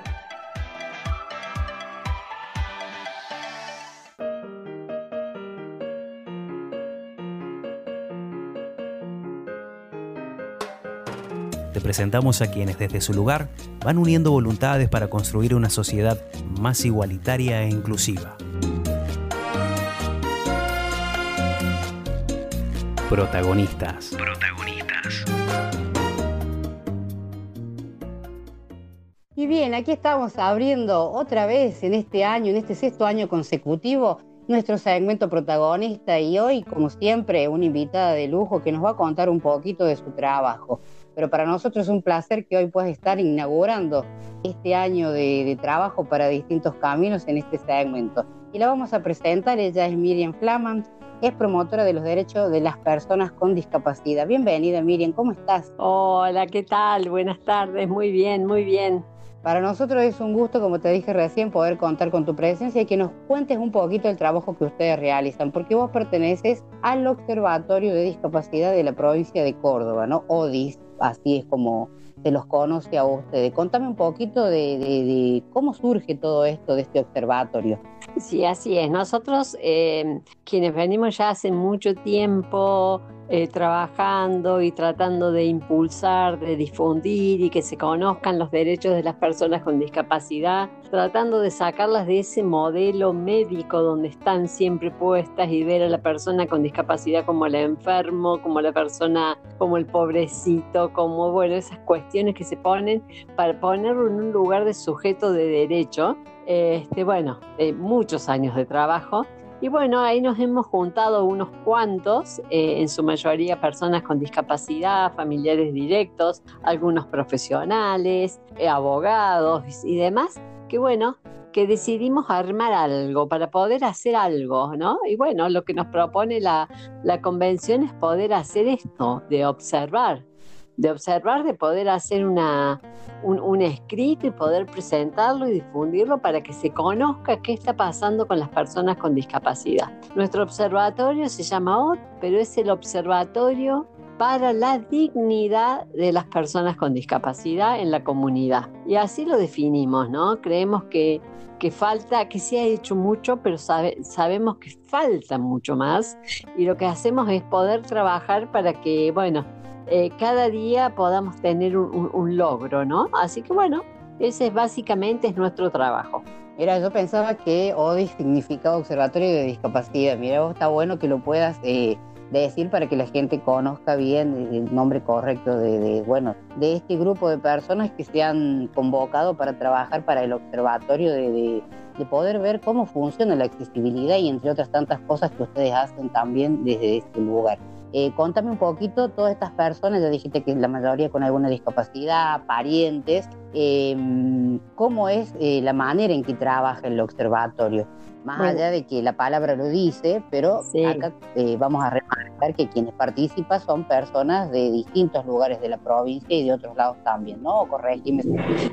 Presentamos a quienes desde su lugar van uniendo voluntades para construir una sociedad más igualitaria e inclusiva. Protagonistas. Protagonistas. Y bien, aquí estamos abriendo otra vez en este año, en este sexto año consecutivo, nuestro segmento protagonista y hoy, como siempre, una invitada de lujo que nos va a contar un poquito de su trabajo. Pero para nosotros es un placer que hoy puedas estar inaugurando este año de, de trabajo para distintos caminos en este segmento. Y la vamos a presentar, ella es Miriam Flaman, es promotora de los derechos de las personas con discapacidad. Bienvenida Miriam, ¿cómo estás? Hola, ¿qué tal? Buenas tardes, muy bien, muy bien. Para nosotros es un gusto, como te dije recién, poder contar con tu presencia y que nos cuentes un poquito el trabajo que ustedes realizan, porque vos perteneces al Observatorio de Discapacidad de la provincia de Córdoba, ¿no? ODIS, así es como se los conoce a ustedes. Contame un poquito de, cómo surge todo esto de este observatorio. Sí, así es. Nosotros, eh, quienes venimos ya hace mucho tiempo eh, trabajando y tratando de impulsar, de difundir y que se conozcan los derechos de las personas con discapacidad, tratando de sacarlas de ese modelo médico donde están siempre puestas y ver a la persona con discapacidad como el enfermo, como la persona, como el pobrecito, como, bueno, esas cuestiones que se ponen para ponerlo en un lugar de sujeto de derecho. Este, bueno, muchos años de trabajo. Y bueno, ahí nos hemos juntado unos cuantos, eh, en su mayoría personas con discapacidad, familiares directos, algunos profesionales, eh, abogados y demás, que bueno, que decidimos armar algo para poder hacer algo, ¿no? Y bueno, lo que nos propone la, la convención es poder hacer esto, de observar, de observar, de poder hacer una, un, un escrito y poder presentarlo y difundirlo para que se conozca qué está pasando con las personas con discapacidad. Nuestro observatorio se llama OT, pero es el observatorio para la dignidad de las personas con discapacidad en la comunidad. Y así lo definimos, ¿no? Creemos que, que falta, que se ha hecho mucho, pero sabe- sabemos que falta mucho más. Y lo que hacemos es poder trabajar para que, bueno, eh, cada día podamos tener un, un- logro, ¿no? Así que bueno, ese es básicamente es nuestro trabajo. Mira, yo pensaba que ODI significaba Observatorio de Discapacidad. Mira, está bueno que lo puedas eh, decir para que la gente conozca bien el nombre correcto de, bueno, de este grupo de personas que se han convocado para trabajar para el observatorio de, de- de poder ver cómo funciona la accesibilidad y entre otras tantas cosas que ustedes hacen también desde este lugar. Eh, contame un poquito, todas estas personas, ya dijiste que la mayoría con alguna discapacidad, parientes, eh, ¿cómo es eh, la manera en que trabaja el observatorio? Más Bueno. allá de que la palabra lo dice, pero acá eh, vamos a remarcar que quienes participan son personas de distintos lugares de la provincia y de otros lados también, ¿no? Corregime.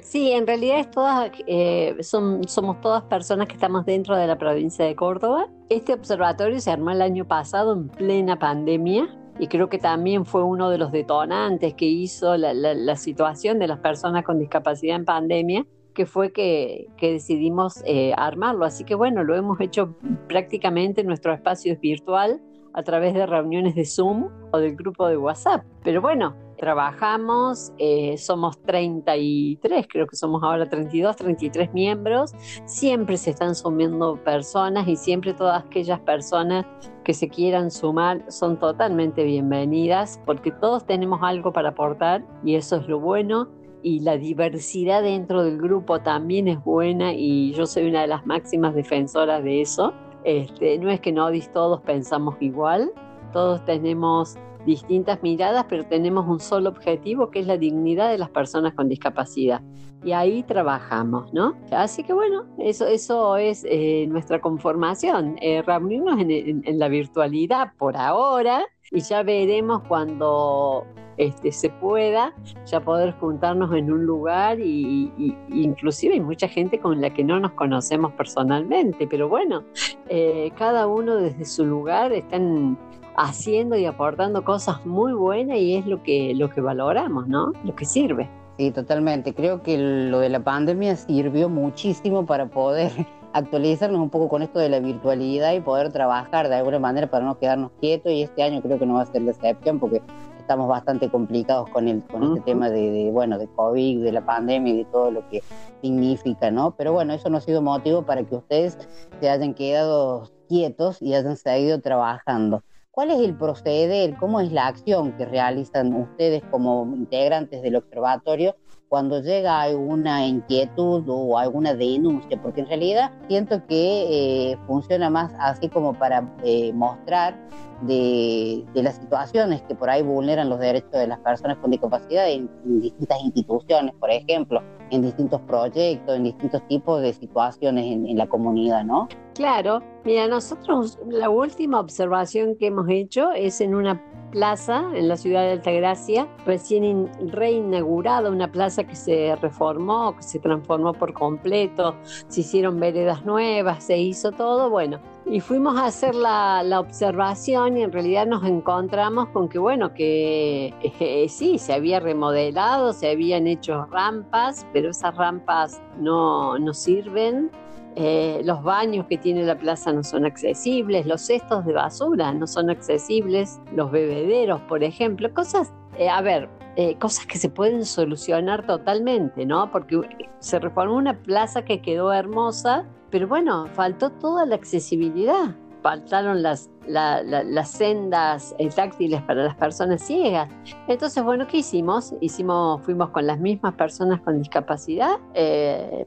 Sí, en realidad es todas, eh, son, somos todas personas que estamos dentro de la provincia de Córdoba. Este observatorio se armó el año pasado en plena pandemia y creo que también fue uno de los detonantes que hizo la, la- la situación de las personas con discapacidad en pandemia que fue que, que decidimos eh, armarlo. Así que bueno, lo hemos hecho prácticamente en nuestro espacio es virtual a través de reuniones de Zoom o del grupo de WhatsApp. Pero bueno, trabajamos, eh, somos 33, creo que somos ahora 32, 33 miembros, siempre se están sumando personas y siempre todas aquellas personas que se quieran sumar son totalmente bienvenidas porque todos tenemos algo para aportar y eso es lo bueno y la diversidad dentro del grupo también es buena y yo soy una de las máximas defensoras de eso. Este, no es que no todos pensamos igual, todos tenemos distintas miradas, pero tenemos un solo objetivo que es la dignidad de las personas con discapacidad. Y ahí trabajamos, ¿no? Así que bueno, eso, eso es eh, nuestra conformación, eh, reunirnos en, la virtualidad por ahora y ya veremos cuando este, se pueda ya poder juntarnos en un lugar y, inclusive hay mucha gente con la que no nos conocemos personalmente, pero bueno, eh, cada uno desde su lugar están haciendo y aportando cosas muy buenas y es lo que, lo que valoramos, ¿no? Lo que sirve. Sí, totalmente. Creo que lo de la pandemia sirvió muchísimo para poder actualizarnos un poco con esto de la virtualidad y poder trabajar de alguna manera para no quedarnos quietos y este año creo que no va a ser la excepción porque estamos bastante complicados con el con este tema de, de, bueno de COVID, de la pandemia y de todo lo que significa, ¿no? Pero bueno, eso no ha sido motivo para que ustedes se hayan quedado quietos y hayan seguido trabajando. ¿Cuál es el proceder? ¿Cómo es la acción que realizan ustedes como integrantes del observatorio cuando llega alguna inquietud o alguna denuncia? Porque en realidad siento que eh, funciona más así como para eh, mostrar de, de, las situaciones que por ahí vulneran los derechos de las personas con discapacidad en, en distintas instituciones, por ejemplo, en distintos proyectos, en distintos tipos de situaciones en, la comunidad, ¿no? Claro, mira, nosotros la última observación que hemos hecho es en una plaza en la ciudad de Altagracia, recién reinaugurada, una plaza que se reformó, que se transformó por completo, se hicieron veredas nuevas, se hizo todo, bueno, y fuimos a hacer la, la observación y en realidad nos encontramos con que, bueno, que eh, sí, se había remodelado, se habían hecho rampas, pero esas rampas no, no sirven, eh, los baños que tiene la plaza no son accesibles, los cestos de basura no son accesibles, los bebederos, por ejemplo, cosas, eh, a ver, eh, cosas que se pueden solucionar totalmente, ¿no? Porque se reformó una plaza que quedó hermosa, pero bueno, faltó toda la accesibilidad, faltaron las, la, la, las sendas táctiles para las personas ciegas. Entonces, bueno, ¿qué hicimos? Hicimos, fuimos con las mismas personas con discapacidad,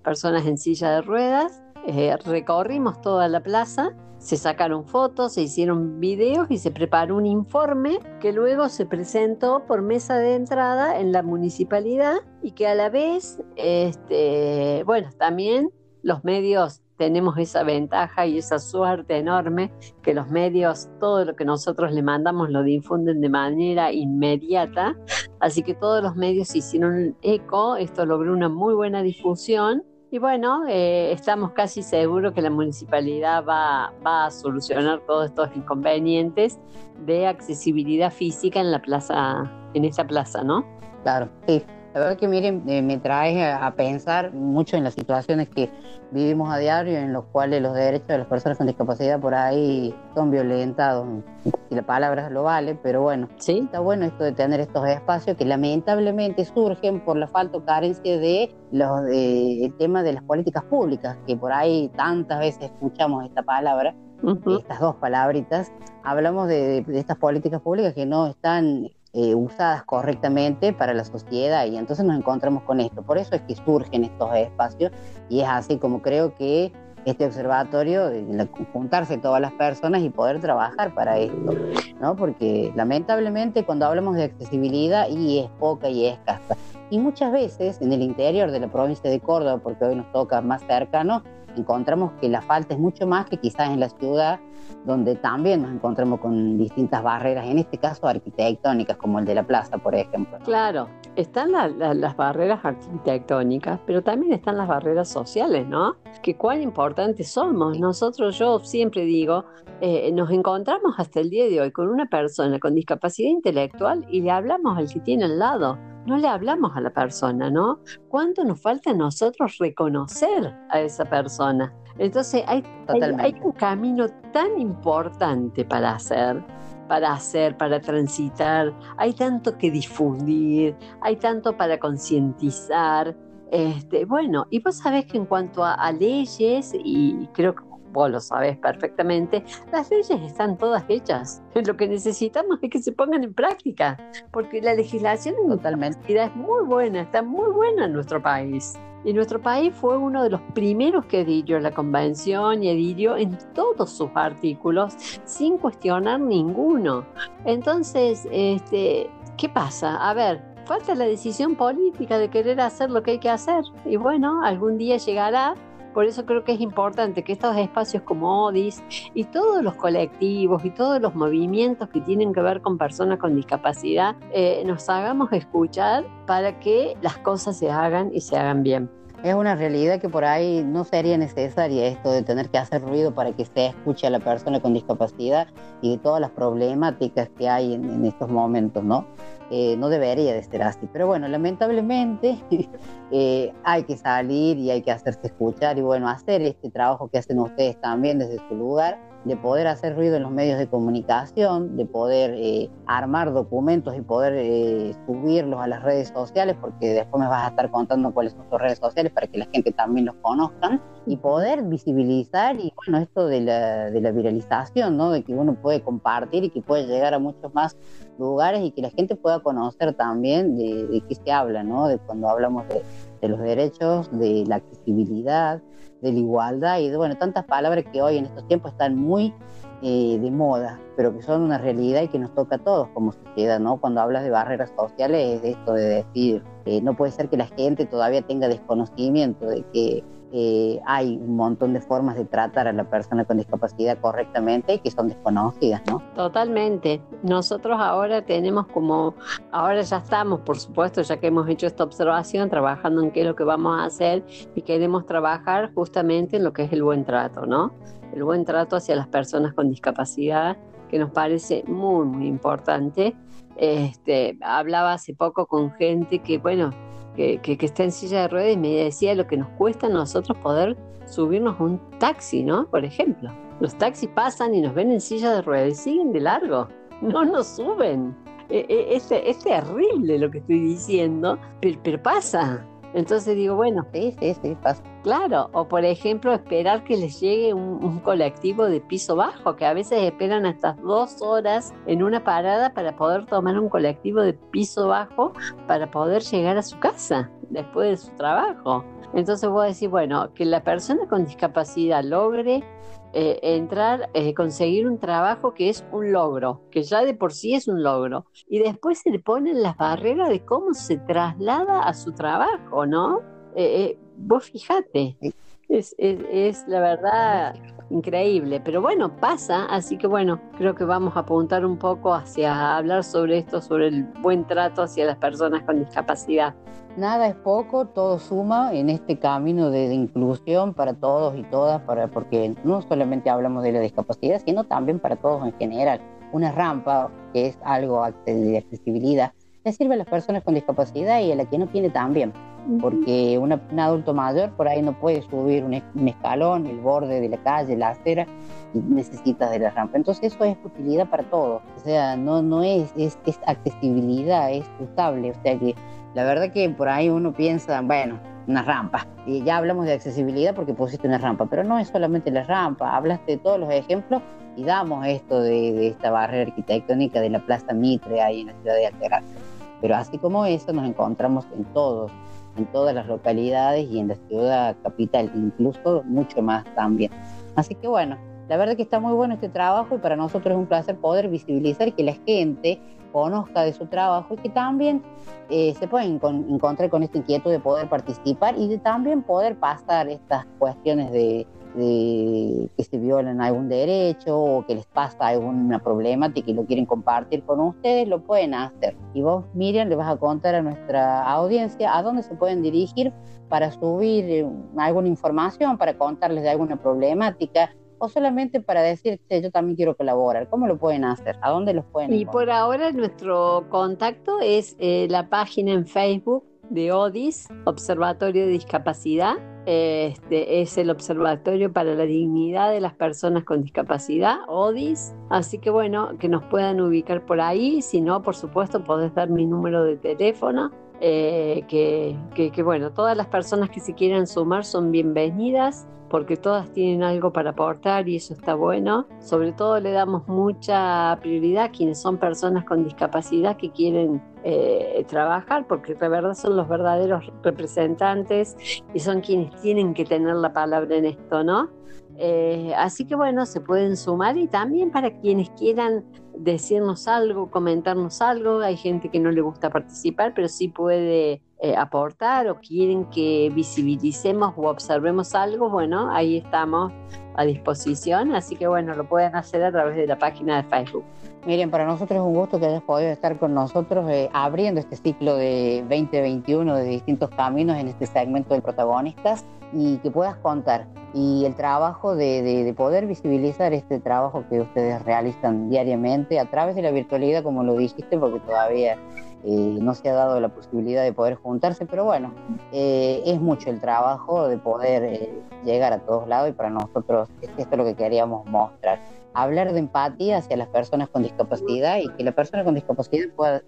personas en silla de ruedas, eh, recorrimos toda la plaza, se sacaron fotos, se hicieron videos y se preparó un informe que luego se presentó por mesa de entrada en la municipalidad y que a la vez, este, bueno, también los medios tenemos esa ventaja y esa suerte enorme que los medios, todo lo que nosotros le mandamos lo difunden de manera inmediata, así que todos los medios hicieron eco, esto logró una muy buena difusión y bueno, eh, estamos casi seguros que la municipalidad va, va, a solucionar todos estos inconvenientes de accesibilidad física en la plaza, en esa plaza, ¿no? Claro, sí. La verdad que miren, eh, me trae a, pensar mucho en las situaciones que vivimos a diario, en los cuales los derechos de las personas con discapacidad por ahí son violentados, si la palabra lo vale, pero bueno, ¿Sí? está bueno esto de tener estos espacios que lamentablemente surgen por la falta o carencia de los de, el tema de las políticas públicas, que por ahí tantas veces escuchamos esta palabra, uh -huh. estas dos palabritas, hablamos de, de, estas políticas públicas que no están eh, usadas correctamente para la sociedad y entonces nos encontramos con esto. Por eso es que surgen estos espacios y es así como creo que este observatorio, juntarse todas las personas y poder trabajar para esto, ¿no? Porque lamentablemente cuando hablamos de accesibilidad y es poca y es escasa. Y muchas veces en el interior de la provincia de Córdoba, porque hoy nos toca más cercano, encontramos que la falta es mucho más que quizás en la ciudad, donde también nos encontramos con distintas barreras, en este caso arquitectónicas, como el de la plaza, por ejemplo. Claro, están la, la, las barreras arquitectónicas, pero también están las barreras sociales, ¿no? Que cuán importantes somos. Nosotros, yo siempre digo, eh, nos encontramos hasta el día de hoy con una persona con discapacidad intelectual y le hablamos al que tiene al lado no le hablamos a la persona, ¿no? ¿Cuánto nos falta a nosotros reconocer a esa persona? Entonces hay, hay, hay, un camino tan importante para hacer, para hacer, para transitar, hay tanto que difundir, hay tanto para concientizar. Este, bueno, y vos sabés que en cuanto a, a leyes, y creo que vos lo sabés perfectamente, las leyes están todas hechas. Lo que necesitamos es que se pongan en práctica, porque la legislación totalmente es muy buena, está muy buena en nuestro país. Y nuestro país fue uno de los primeros que a la convención y adhirió en todos sus artículos sin cuestionar ninguno. Entonces, este, ¿qué pasa? A ver, falta la decisión política de querer hacer lo que hay que hacer. Y bueno, algún día llegará por eso creo que es importante que estos espacios como ODIS y todos los colectivos y todos los movimientos que tienen que ver con personas con discapacidad eh, nos hagamos escuchar para que las cosas se hagan y se hagan bien. Es una realidad que por ahí no sería necesaria esto de tener que hacer ruido para que se escuche a la persona con discapacidad y de todas las problemáticas que hay en, estos momentos, ¿no? Eh, no debería de ser así. Pero bueno, lamentablemente eh, hay que salir y hay que hacerse escuchar y bueno, hacer este trabajo que hacen ustedes también desde su lugar, de poder hacer ruido en los medios de comunicación, de poder eh, armar documentos y poder eh, subirlos a las redes sociales, porque después me vas a estar contando cuáles son sus redes sociales para que la gente también los conozcan. y poder visibilizar y bueno, esto de la, de la viralización, ¿no? De que uno puede compartir y que puede llegar a muchos más lugares y que la gente pueda conocer también de, de qué se habla, ¿no? De cuando hablamos de, de los derechos, de la accesibilidad, de la igualdad y de, bueno, tantas palabras que hoy en estos tiempos están muy eh, de moda, pero que son una realidad y que nos toca a todos como sociedad, ¿no? Cuando hablas de barreras sociales, es de esto de decir, eh, no puede ser que la gente todavía tenga desconocimiento de que eh, hay un montón de formas de tratar a la persona con discapacidad correctamente y que son desconocidas, ¿no? Totalmente. Nosotros ahora tenemos como, ahora ya estamos, por supuesto, ya que hemos hecho esta observación, trabajando en qué es lo que vamos a hacer y queremos trabajar justamente en lo que es el buen trato, ¿no? El buen trato hacia las personas con discapacidad, que nos parece muy, muy importante. Este, hablaba hace poco con gente que, bueno, que, está en silla de ruedas y me decía lo que nos cuesta a nosotros poder subirnos a un taxi, ¿no? Por ejemplo, los taxis pasan y nos ven en silla de ruedas y siguen de largo, no nos suben. Es, es terrible lo que estoy diciendo, pero pasa. Entonces digo, bueno, sí, sí, sí, pasa. Claro, o por ejemplo, esperar que les llegue un, un, colectivo de piso bajo, que a veces esperan hasta dos horas en una parada para poder tomar un colectivo de piso bajo para poder llegar a su casa después de su trabajo. Entonces voy a decir, bueno, que la persona con discapacidad logre eh, entrar, eh, conseguir un trabajo que es un logro, que ya de por sí es un logro. Y después se le ponen las barreras de cómo se traslada a su trabajo, ¿no? Eh, vos fijate, es, es, es, la verdad increíble, pero bueno, pasa, así que bueno, creo que vamos a apuntar un poco hacia hablar sobre esto, sobre el buen trato hacia las personas con discapacidad. Nada es poco, todo suma en este camino de, de inclusión para todos y todas, para, porque no solamente hablamos de la discapacidad, sino también para todos en general. Una rampa, que es algo de accesibilidad, le sirve a las personas con discapacidad y a la que no tiene también porque una, un adulto mayor por ahí no puede subir un, un, escalón, el borde de la calle, la acera, y necesita de la rampa. Entonces eso es utilidad para todos, o sea, no, no es, es, es accesibilidad, es usable, o sea que la verdad que por ahí uno piensa, bueno, una rampa, y ya hablamos de accesibilidad porque pusiste una rampa, pero no es solamente la rampa, hablaste de todos los ejemplos y damos esto de, de esta barrera arquitectónica de la Plaza Mitre ahí en la ciudad de Altagracia. Pero así como eso nos encontramos en todos en todas las localidades y en la ciudad capital, incluso mucho más también. Así que bueno, la verdad que está muy bueno este trabajo y para nosotros es un placer poder visibilizar que la gente conozca de su trabajo y que también eh, se pueden con, encontrar con esta inquietud de poder participar y de también poder pasar estas cuestiones de, de que se violan algún derecho o que les pasa alguna problemática y lo quieren compartir con ustedes, lo pueden hacer. Y vos, Miriam, le vas a contar a nuestra audiencia a dónde se pueden dirigir para subir eh, alguna información, para contarles de alguna problemática o solamente para decir yo también quiero colaborar. ¿Cómo lo pueden hacer? ¿A dónde los pueden Y por ahora nuestro contacto es eh, la página en Facebook de ODIS, Observatorio de Discapacidad. Este es el Observatorio para la Dignidad de las Personas con Discapacidad, ODIS. Así que bueno, que nos puedan ubicar por ahí. Si no, por supuesto, podés dar mi número de teléfono. Eh, que, que, que bueno, todas las personas que se quieran sumar son bienvenidas porque todas tienen algo para aportar y eso está bueno. Sobre todo le damos mucha prioridad a quienes son personas con discapacidad que quieren eh, trabajar, porque de verdad son los verdaderos representantes y son quienes tienen que tener la palabra en esto, ¿no? Eh, así que bueno, se pueden sumar y también para quienes quieran decirnos algo, comentarnos algo, hay gente que no le gusta participar, pero sí puede eh, aportar o quieren que visibilicemos o observemos algo, bueno, ahí estamos a disposición, así que bueno, lo pueden hacer a través de la página de Facebook. Miren, para nosotros es un gusto que hayas podido estar con nosotros eh, abriendo este ciclo de 2021 de distintos caminos en este segmento de protagonistas y que puedas contar. Y el trabajo de, de, de, poder visibilizar este trabajo que ustedes realizan diariamente a través de la virtualidad, como lo dijiste, porque todavía eh, no se ha dado la posibilidad de poder juntarse, pero bueno, eh, es mucho el trabajo de poder eh, llegar a todos lados y para nosotros esto es lo que queríamos mostrar. Hablar de empatía hacia las personas con discapacidad y que la persona con discapacidad pueda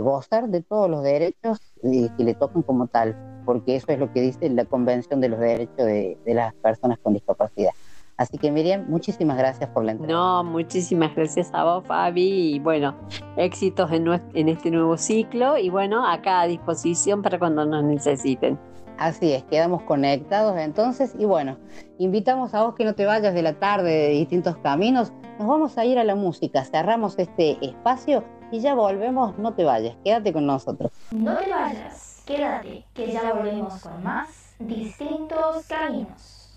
gozar de todos los derechos que le tocan como tal, porque eso es lo que dice la Convención de los Derechos de, de las Personas con Discapacidad. Así que Miriam, muchísimas gracias por la entrevista. No, muchísimas gracias a vos, Fabi. Y bueno, éxitos en, este nuevo ciclo. Y bueno, acá a disposición para cuando nos necesiten. Así es, quedamos conectados entonces y bueno, invitamos a vos que no te vayas de la tarde de distintos caminos, nos vamos a ir a la música, cerramos este espacio y ya volvemos, no te vayas, quédate con nosotros. No te vayas, quédate, que ya volvemos con más distintos caminos.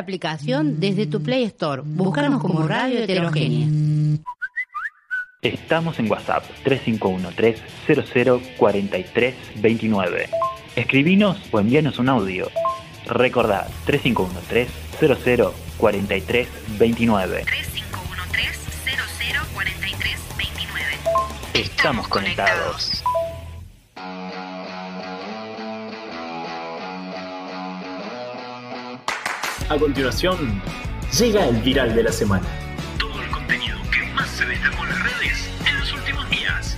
La aplicación desde tu Play Store. Búscanos como Radio Heterogénea. Estamos en WhatsApp 3513-004329. Escribinos o envíanos un audio. Recordad 3513-004329. Estamos conectados. A continuación, llega el viral de la semana. Todo el contenido que más se destacó en las redes en los últimos días.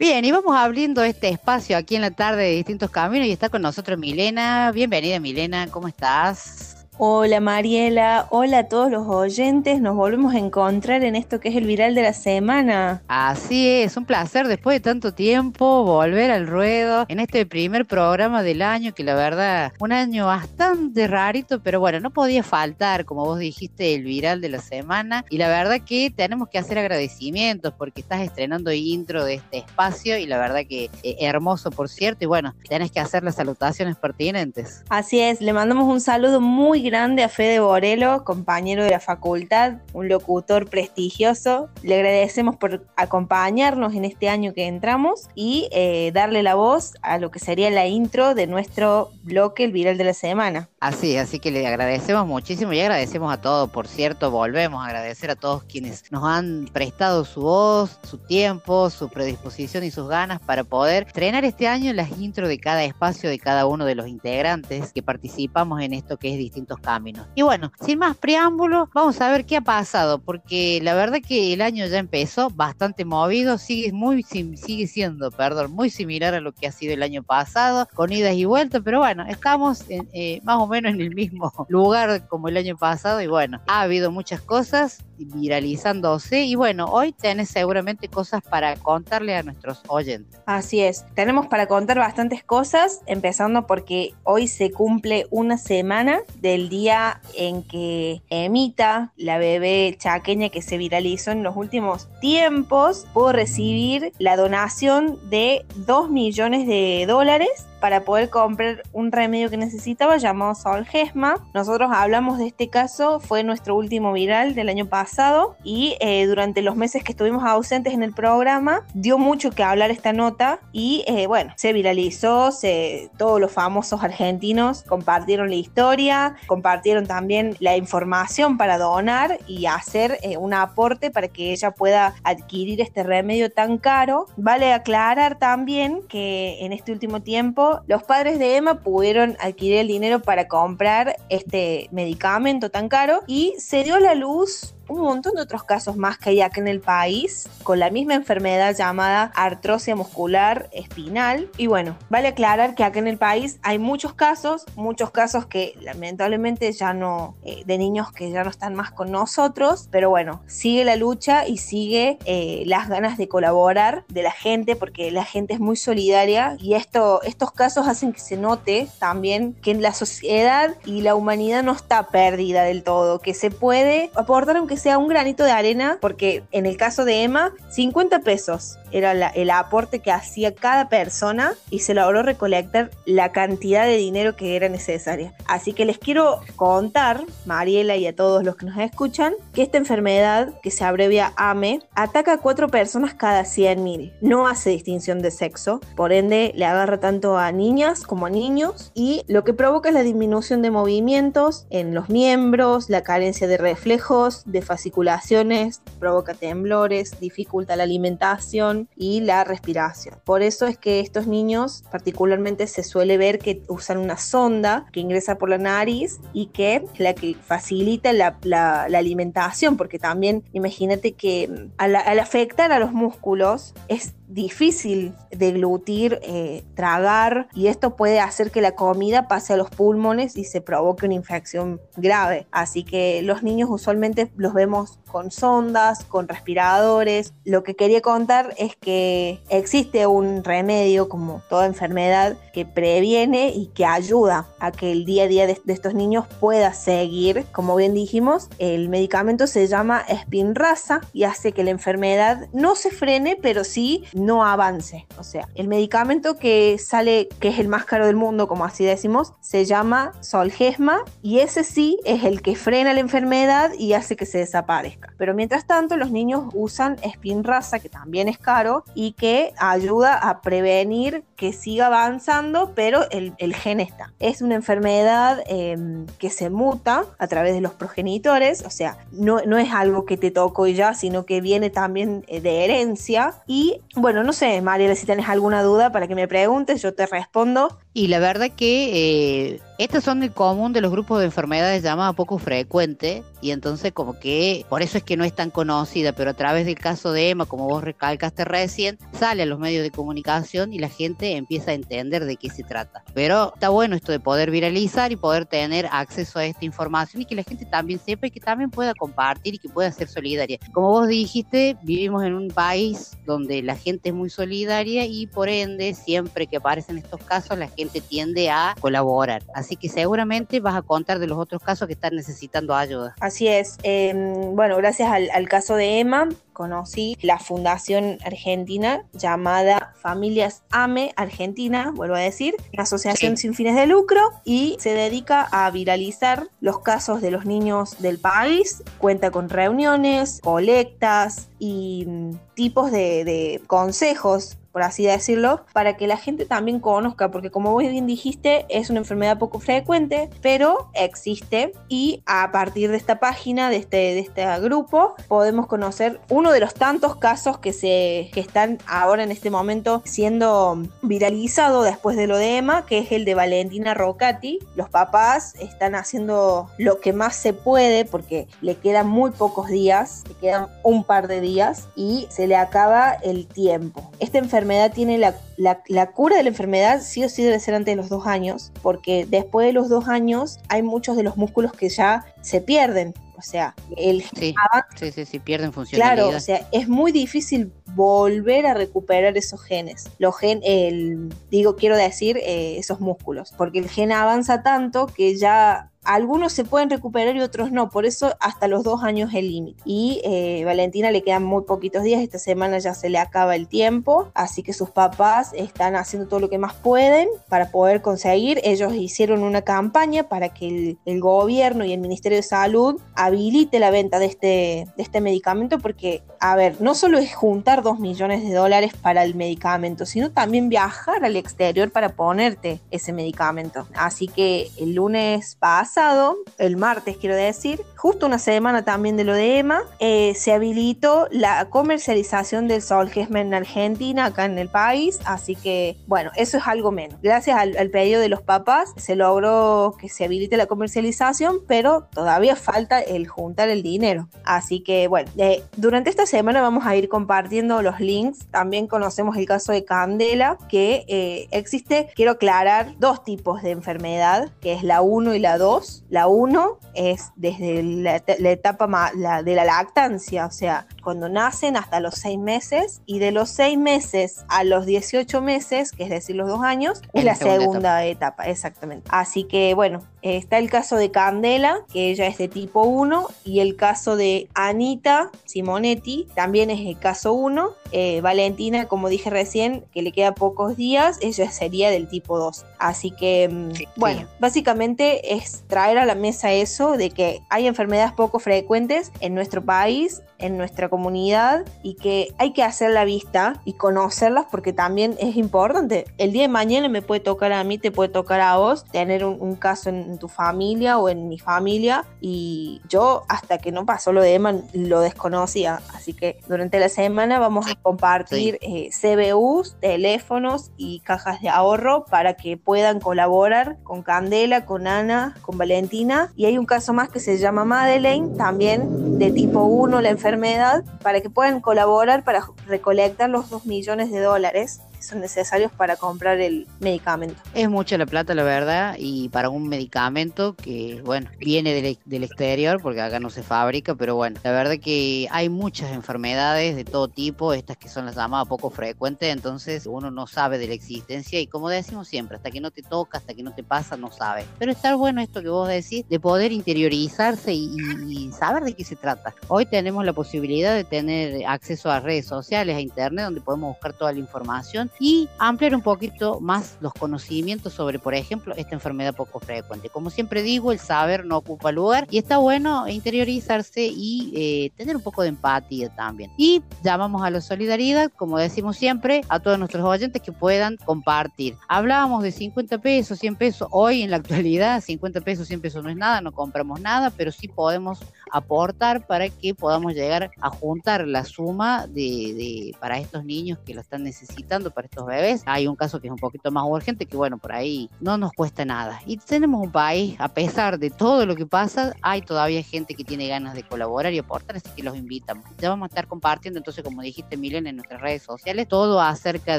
Bien, y vamos abriendo este espacio aquí en la tarde de distintos caminos y está con nosotros Milena. Bienvenida Milena, ¿cómo estás? Hola Mariela, hola a todos los oyentes, nos volvemos a encontrar en esto que es el viral de la semana. Así es, un placer después de tanto tiempo volver al ruedo en este primer programa del año, que la verdad, un año bastante rarito, pero bueno, no podía faltar, como vos dijiste, el viral de la semana. Y la verdad que tenemos que hacer agradecimientos porque estás estrenando intro de este espacio y la verdad que eh, hermoso, por cierto, y bueno, tenés que hacer las salutaciones pertinentes. Así es, le mandamos un saludo muy grande a Fede Borelo, compañero de la facultad, un locutor prestigioso. Le agradecemos por acompañarnos en este año que entramos y eh, darle la voz a lo que sería la intro de nuestro bloque, el viral de la semana. Así, así que le agradecemos muchísimo y agradecemos a todos, por cierto, volvemos a agradecer a todos quienes nos han prestado su voz, su tiempo, su predisposición y sus ganas para poder estrenar este año las intros de cada espacio de cada uno de los integrantes que participamos en esto que es distintos caminos. Y bueno, sin más preámbulos, vamos a ver qué ha pasado, porque la verdad que el año ya empezó bastante movido, sigue muy sigue siendo, perdón, muy similar a lo que ha sido el año pasado, con idas y vueltas, pero bueno, estamos en, eh, más o menos en el mismo lugar como el año pasado y bueno, ha habido muchas cosas viralizándose y bueno, hoy tenés seguramente cosas para contarle a nuestros oyentes. Así es, tenemos para contar bastantes cosas, empezando porque hoy se cumple una semana del día en que Emita, la bebé chaqueña que se viralizó en los últimos tiempos, pudo recibir la donación de 2 millones de dólares para poder comprar un remedio que necesitaba llamado Solgesma. Nosotros hablamos de este caso, fue nuestro último viral del año pasado y eh, durante los meses que estuvimos ausentes en el programa dio mucho que hablar esta nota y eh, bueno, se viralizó, se, todos los famosos argentinos compartieron la historia, compartieron también la información para donar y hacer eh, un aporte para que ella pueda adquirir este remedio tan caro. Vale aclarar también que en este último tiempo los padres de Emma pudieron adquirir el dinero para comprar este medicamento tan caro y se dio la luz un montón de otros casos más que hay acá en el país con la misma enfermedad llamada artrosia muscular espinal. Y bueno, vale aclarar que acá en el país hay muchos casos, muchos casos que lamentablemente ya no, eh, de niños que ya no están más con nosotros, pero bueno, sigue la lucha y sigue eh, las ganas de colaborar de la gente porque la gente es muy solidaria y esto, estos casos hacen que se note también que la sociedad y la humanidad no está perdida del todo, que se puede aportar aunque sea un granito de arena, porque en el caso de Emma, 50 pesos era el aporte que hacía cada persona y se logró recolectar la cantidad de dinero que era necesaria. Así que les quiero contar, Mariela y a todos los que nos escuchan, que esta enfermedad, que se abrevia AME, ataca a cuatro personas cada 100.000. No hace distinción de sexo, por ende le agarra tanto a niñas como a niños y lo que provoca es la disminución de movimientos en los miembros, la carencia de reflejos, de fasciculaciones, provoca temblores, dificulta la alimentación y la respiración. Por eso es que estos niños particularmente se suele ver que usan una sonda que ingresa por la nariz y que es la que facilita la, alimentación, porque también imagínate que mm, al, al afectar a los músculos es difícil deglutir, eh, tragar y esto puede hacer que la comida pase a los pulmones y se provoque una infección grave. Así que los niños usualmente los vemos con sondas, con respiradores. Lo que quería contar es que existe un remedio como toda enfermedad que previene y que ayuda a que el día a día de, de estos niños pueda seguir. Como bien dijimos, el medicamento se llama Spinraza y hace que la enfermedad no se frene, pero sí no avance. O sea, el medicamento que sale, que es el más caro del mundo, como así decimos, se llama Solgesma y ese sí es el que frena la enfermedad y hace que se desaparezca. Pero mientras tanto, los niños usan Spinraza, que también es caro y que ayuda a prevenir que siga avanzando, pero el, el gen está. Es una enfermedad eh, que se muta a través de los progenitores, o sea, no, no es algo que te tocó y ya, sino que viene también eh, de herencia. Y bueno, no sé, Mariela, si tienes alguna duda para que me preguntes, yo te respondo. Y la verdad que eh, estos son el común de los grupos de enfermedades llamadas poco frecuente y entonces como que por eso es que no es tan conocida, pero a través del caso de Emma, como vos recalcaste recién, sale a los medios de comunicación y la gente empieza a entender de qué se trata. Pero está bueno esto de poder viralizar y poder tener acceso a esta información y que la gente también sepa y que también pueda compartir y que pueda ser solidaria. Como vos dijiste, vivimos en un país donde la gente es muy solidaria y por ende siempre que aparecen estos casos la gente tiende a colaborar. Así que seguramente vas a contar de los otros casos que están necesitando ayuda. Así es. Eh, bueno, gracias al, al caso de Emma, conocí la fundación argentina llamada Familias AME Argentina, vuelvo a decir, una asociación sin fines de lucro y se dedica a viralizar los casos de los niños del país. Cuenta con reuniones, colectas y mm, tipos de, de consejos por así decirlo, para que la gente también conozca, porque como vos bien dijiste, es una enfermedad poco frecuente, pero existe y a partir de esta página, de este, de este grupo, podemos conocer uno de los tantos casos que, se, que están ahora en este momento siendo viralizado después de lo de Emma, que es el de Valentina Rocati. Los papás están haciendo lo que más se puede porque le quedan muy pocos días, le quedan un par de días y se le acaba el tiempo. Esta enfermedad tiene la, la, la cura de la enfermedad sí o sí debe ser antes de los dos años, porque después de los dos años hay muchos de los músculos que ya se pierden. O sea, el Sí, sí, sí, sí, pierden Claro, funcionalidad. o sea, es muy difícil volver a recuperar esos genes. Los gen, el, digo, quiero decir, eh, esos músculos, porque el gen avanza tanto que ya algunos se pueden recuperar y otros no, por eso hasta los dos años el límite. Y eh, Valentina le quedan muy poquitos días, esta semana ya se le acaba el tiempo, así que sus papás están haciendo todo lo que más pueden para poder conseguir. Ellos hicieron una campaña para que el, el gobierno y el Ministerio de Salud habilite la venta de este, de este medicamento porque, a ver, no solo es juntar dos millones de dólares para el medicamento, sino también viajar al exterior para ponerte ese medicamento. Así que el lunes pasado, el martes quiero decir, justo una semana también de lo de EMA, eh, se habilitó la comercialización del Solgesma en Argentina, acá en el país, así que bueno, eso es algo menos. Gracias al, al pedido de los papás se logró que se habilite la comercialización, pero todavía falta el juntar el dinero. Así que bueno, eh, durante esta semana vamos a ir compartiendo los links. También conocemos el caso de Candela, que eh, existe, quiero aclarar, dos tipos de enfermedad, que es la 1 y la 2. La 1 es desde la, la etapa la- de la lactancia, o sea, cuando nacen hasta los 6 meses, y de los 6 meses a los 18 meses, que es decir, los dos años, es la segunda segunda etapa, exactamente. Así que bueno, está el caso de Candela, que ella es de tipo 1, y el caso de Anita Simonetti, también es el caso 1. Eh, Valentina, como dije recién, que le queda pocos días, ella sería del tipo 2. Así que, mm, bueno, básicamente es traer a la mesa eso de que hay enfermedades poco frecuentes en nuestro país, en nuestra comunidad, y que hay que hacer la vista y conocerlas porque también es importante. El día de mañana me puede tocar a mí, te puede tocar a vos, tener un, un caso en, en tu familia o en mi familia, y yo hasta que no pasó lo de Emma lo desconocía. Así que durante la semana vamos a compartir eh, CBUs, teléfonos y cajas de ahorro para que puedan colaborar con Candela, con Ana, con Valentina. Y hay un caso más que se llama Madeleine, también de tipo 1 la enfermedad, para que puedan colaborar para recolectar los 2 millones de dólares son necesarios para comprar el medicamento. Es mucha la plata, la verdad, y para un medicamento que, bueno, viene del, exterior, porque acá no se fabrica, pero bueno, la verdad que hay muchas enfermedades de todo tipo, estas que son las llamadas poco frecuentes, entonces uno no sabe de la existencia y como decimos siempre, hasta que no te toca, hasta que no te pasa, no sabe. Pero está bueno esto que vos decís, de poder interiorizarse y saber de qué se trata. Hoy tenemos la posibilidad de tener acceso a redes sociales, a internet, donde podemos buscar toda la información y ampliar un poquito más los conocimientos sobre, por ejemplo, esta enfermedad poco frecuente. Como siempre digo, el saber no ocupa lugar y está bueno interiorizarse y eh, tener un poco de empatía también. Y llamamos a la solidaridad, como decimos siempre, a todos nuestros oyentes que puedan compartir. Hablábamos de 50 pesos, 100 pesos. Hoy en la actualidad, 50 pesos, 100 pesos no es nada, no compramos nada, pero sí podemos aportar para que podamos llegar a juntar la suma de, para estos niños que lo están necesitando, para estos bebés. Hay un caso que es un poquito más urgente, que bueno, por ahí no nos cuesta nada. Y tenemos un país, a pesar de todo lo que pasa, hay todavía gente que tiene ganas de colaborar y aportar, así que los invitamos. Ya vamos a estar compartiendo, entonces, como dijiste, Milen, en nuestras redes sociales, todo acerca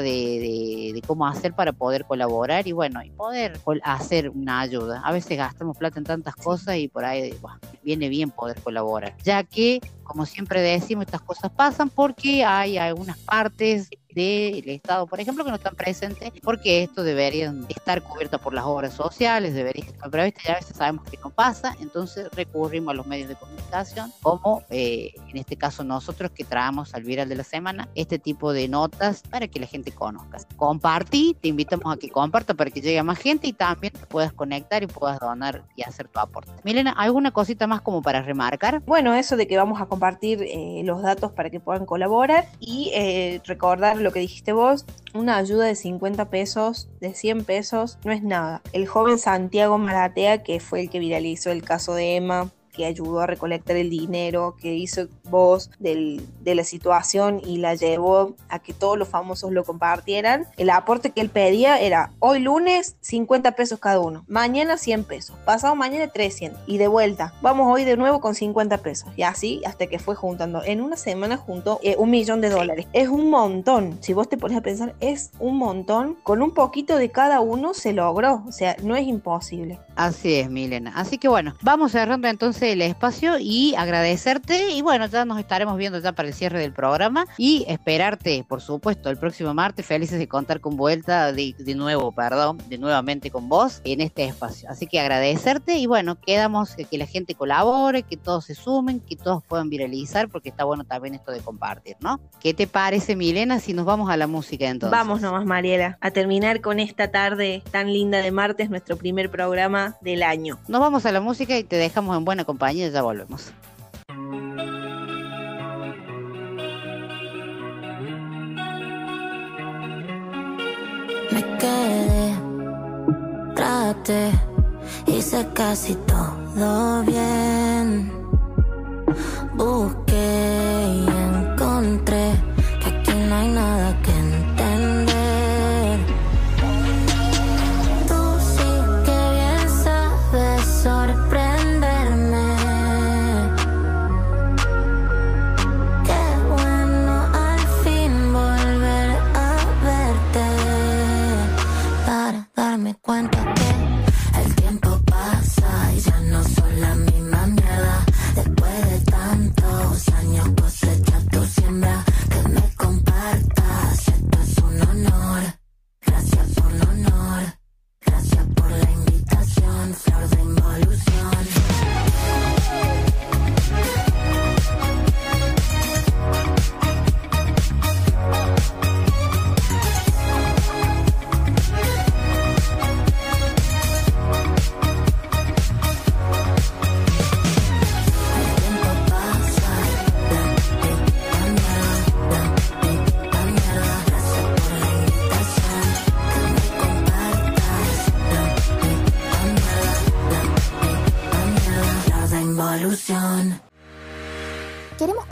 de, cómo hacer para poder colaborar y bueno, y poder hacer una ayuda. A veces gastamos plata en tantas cosas y por ahí viene bien poder colaborar, ya que, como siempre decimos, estas cosas pasan porque hay algunas partes del Estado, por ejemplo, que no están presentes, porque esto deberían estar cubiertas por las obras sociales, debería estar previsto, y a veces sabemos que no pasa, entonces recurrimos a los medios de comunicación, como eh, en este caso nosotros que traemos al viral de la semana este tipo de notas para que la gente conozca. Compartí, te invitamos a que comparta para que llegue a más gente y también te puedas conectar y puedas donar y hacer tu aporte. Milena, ¿alguna cosita más como para remarcar? Bueno, eso de que vamos a compartir eh, los datos para que puedan colaborar y eh, recordar lo que dijiste vos, una ayuda de 50 pesos, de 100 pesos, no es nada. El joven Santiago Maratea, que fue el que viralizó el caso de Emma, que ayudó a recolectar el dinero, que hizo voz del- de la situación y la llevó a que todos los famosos lo compartieran. El aporte que él pedía era hoy lunes 50 pesos cada uno, mañana 100 pesos, pasado mañana 300 y de vuelta. Vamos hoy de nuevo con 50 pesos y así hasta que fue juntando. En una semana juntó eh, un millón de dólares. Es un montón. Si vos te pones a pensar, es un montón. Con un poquito de cada uno se logró. O sea, no es imposible. Así es, Milena. Así que bueno, vamos cerrando entonces el espacio y agradecerte. Y bueno, ya ya nos estaremos viendo ya para el cierre del programa y esperarte, por supuesto, el próximo martes, felices de contar con vuelta de, de nuevo, perdón, de nuevamente con vos en este espacio. Así que agradecerte y bueno, quedamos que, que la gente colabore, que todos se sumen, que todos puedan viralizar, porque está bueno también esto de compartir, ¿no? ¿Qué te parece, Milena, si nos vamos a la música entonces? Vamos nomás, Mariela, a terminar con esta tarde tan linda de martes, nuestro primer programa del año. Nos vamos a la música y te dejamos en buena compañía y ya volvemos. Me quedé, traté, hice casi todo bien. Busqué y encontré darme cuenta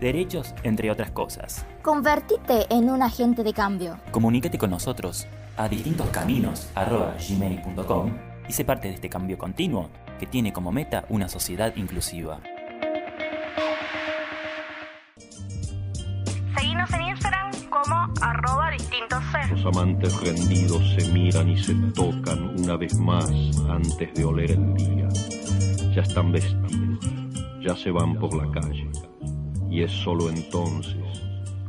derechos, entre otras cosas. Convertite en un agente de cambio. Comunícate con nosotros a distintoscaminos.gmail.com y sé parte de este cambio continuo que tiene como meta una sociedad inclusiva. Seguinos en Instagram como arroba distintos Los amantes rendidos se miran y se tocan una vez más antes de oler el día. Ya están vestidos, ya se van por la calle. Y es solo entonces,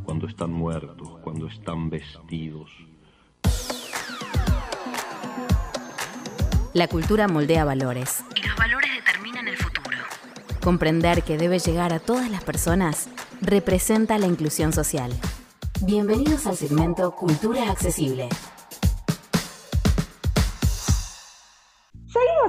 cuando están muertos, cuando están vestidos, La cultura moldea valores. Y los valores determinan el futuro. Comprender que debe llegar a todas las personas representa la inclusión social. Bienvenidos al segmento Cultura Accesible.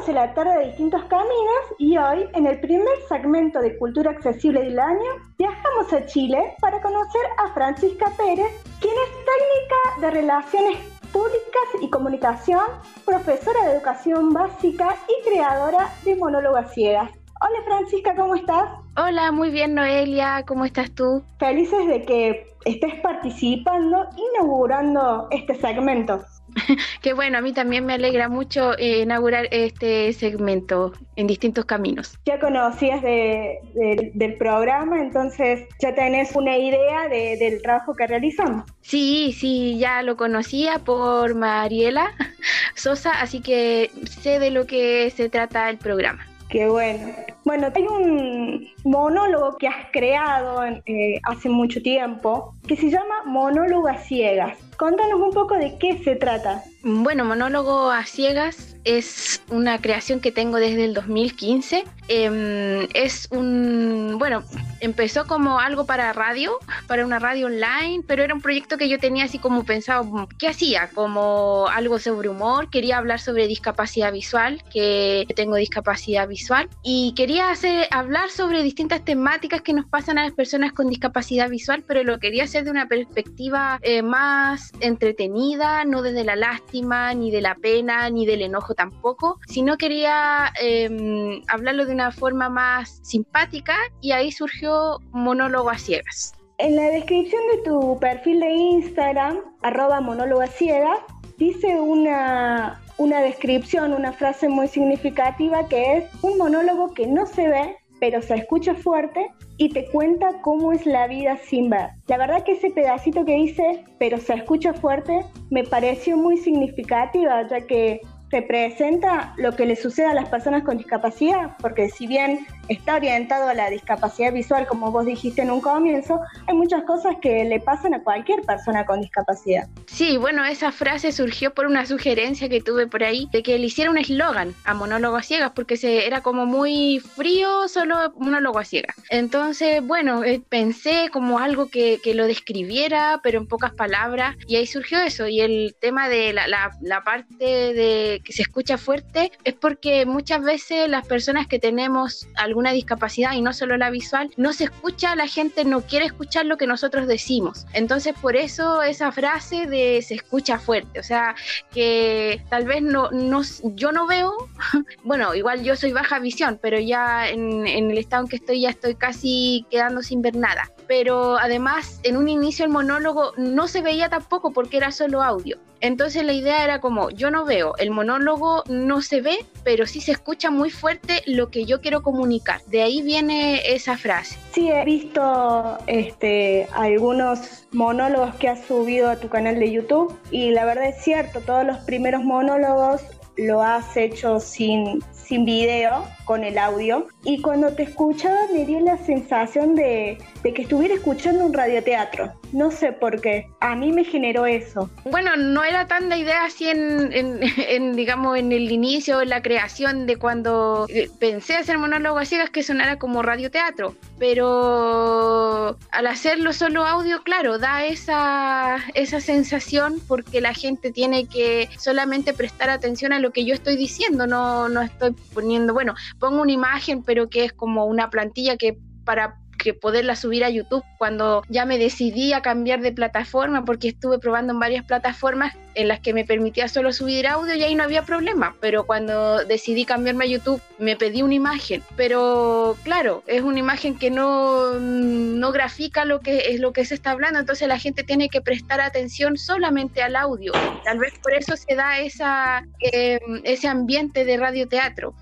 En la tarde de distintos caminos y hoy, en el primer segmento de Cultura Accesible del año, viajamos a Chile para conocer a Francisca Pérez, quien es técnica de Relaciones Públicas y Comunicación, profesora de Educación Básica y creadora de Monólogas Ciegas. Hola Francisca, ¿cómo estás? Hola, muy bien Noelia, ¿cómo estás tú? Felices de que estés participando, inaugurando este segmento. Qué bueno, a mí también me alegra mucho eh, inaugurar este segmento en distintos caminos. Ya conocías de- de- del programa, entonces ya tenés una idea de- del trabajo que realizamos. Sí, sí, ya lo conocía por Mariela Sosa, así que sé de lo que se trata el programa. Qué bueno. Bueno, hay un monólogo que has creado eh, hace mucho tiempo que se llama Monólogo a Ciegas. Contanos un poco de qué se trata. Bueno, Monólogo a Ciegas es una creación que tengo desde el 2015. Em, es un, bueno, empezó como algo para radio, para una radio online, pero era un proyecto que yo tenía así como pensado, ¿qué hacía? Como algo sobre humor, quería hablar sobre discapacidad visual, que tengo discapacidad visual, y quería hacer, hablar sobre distintas temáticas que nos pasan a las personas con discapacidad visual, pero lo quería hacer de una perspectiva eh, más entretenida, no desde la lástima, ni de la pena, ni del enojo tampoco, sino quería eh, hablarlo de una forma más simpática y ahí surgió Monólogo a Ciegas. En la descripción de tu perfil de Instagram, arroba monóloga ciega, dice una, una descripción, una frase muy significativa que es un monólogo que no se ve, pero se escucha fuerte y te cuenta cómo es la vida sin ver. La verdad que ese pedacito que dice, pero se escucha fuerte, me pareció muy significativa, ya que representa lo que le sucede a las personas con discapacidad, porque si bien está orientado a la discapacidad visual, como vos dijiste en un comienzo, hay muchas cosas que le pasan a cualquier persona con discapacidad. Sí, bueno, esa frase surgió por una sugerencia que tuve por ahí de que le hiciera un eslogan a monólogos ciegas, porque se, era como muy frío solo monólogo a ciegas. Entonces, bueno, eh, pensé como algo que, que, lo describiera, pero en pocas palabras, y ahí surgió eso. Y el tema de la, la, la parte de que se escucha fuerte es porque muchas veces las personas que tenemos alguna discapacidad y no solo la visual, no se escucha, la gente no quiere escuchar lo que nosotros decimos. Entonces por eso esa frase de se escucha fuerte, o sea, que tal vez no, no yo no veo, bueno, igual yo soy baja visión, pero ya en, en el estado en que estoy ya estoy casi quedando sin ver nada. Pero además en un inicio el monólogo no se veía tampoco porque era solo audio. Entonces la idea era como, yo no veo, el monólogo no se ve, pero sí se escucha muy fuerte lo que yo quiero comunicar. De ahí viene esa frase. Sí, he visto este, algunos monólogos que has subido a tu canal de YouTube y la verdad es cierto, todos los primeros monólogos lo has hecho sin, sin video, con el audio. Y cuando te escuchaba me dio la sensación de, de, que estuviera escuchando un radioteatro. No sé por qué. A mí me generó eso. Bueno, no era tan la idea así en, en, digamos, en el inicio, en la creación de cuando pensé hacer monólogo a ciegas que sonara como radioteatro. Pero al hacerlo solo audio, claro, da esa, esa sensación porque la gente tiene que solamente prestar atención a lo que yo estoy diciendo. No, no estoy poniendo, bueno, pongo una imagen, pero que es como una plantilla que para que poderla subir a YouTube cuando ya me decidí a cambiar de plataforma porque estuve probando en varias plataformas en las que me permitía solo subir audio y ahí no había problema, pero cuando decidí cambiarme a YouTube me pedí una imagen, pero claro, es una imagen que no, no grafica lo que es lo que se está hablando, entonces la gente tiene que prestar atención solamente al audio. Tal vez por eso se da esa, eh, ese ambiente de radioteatro.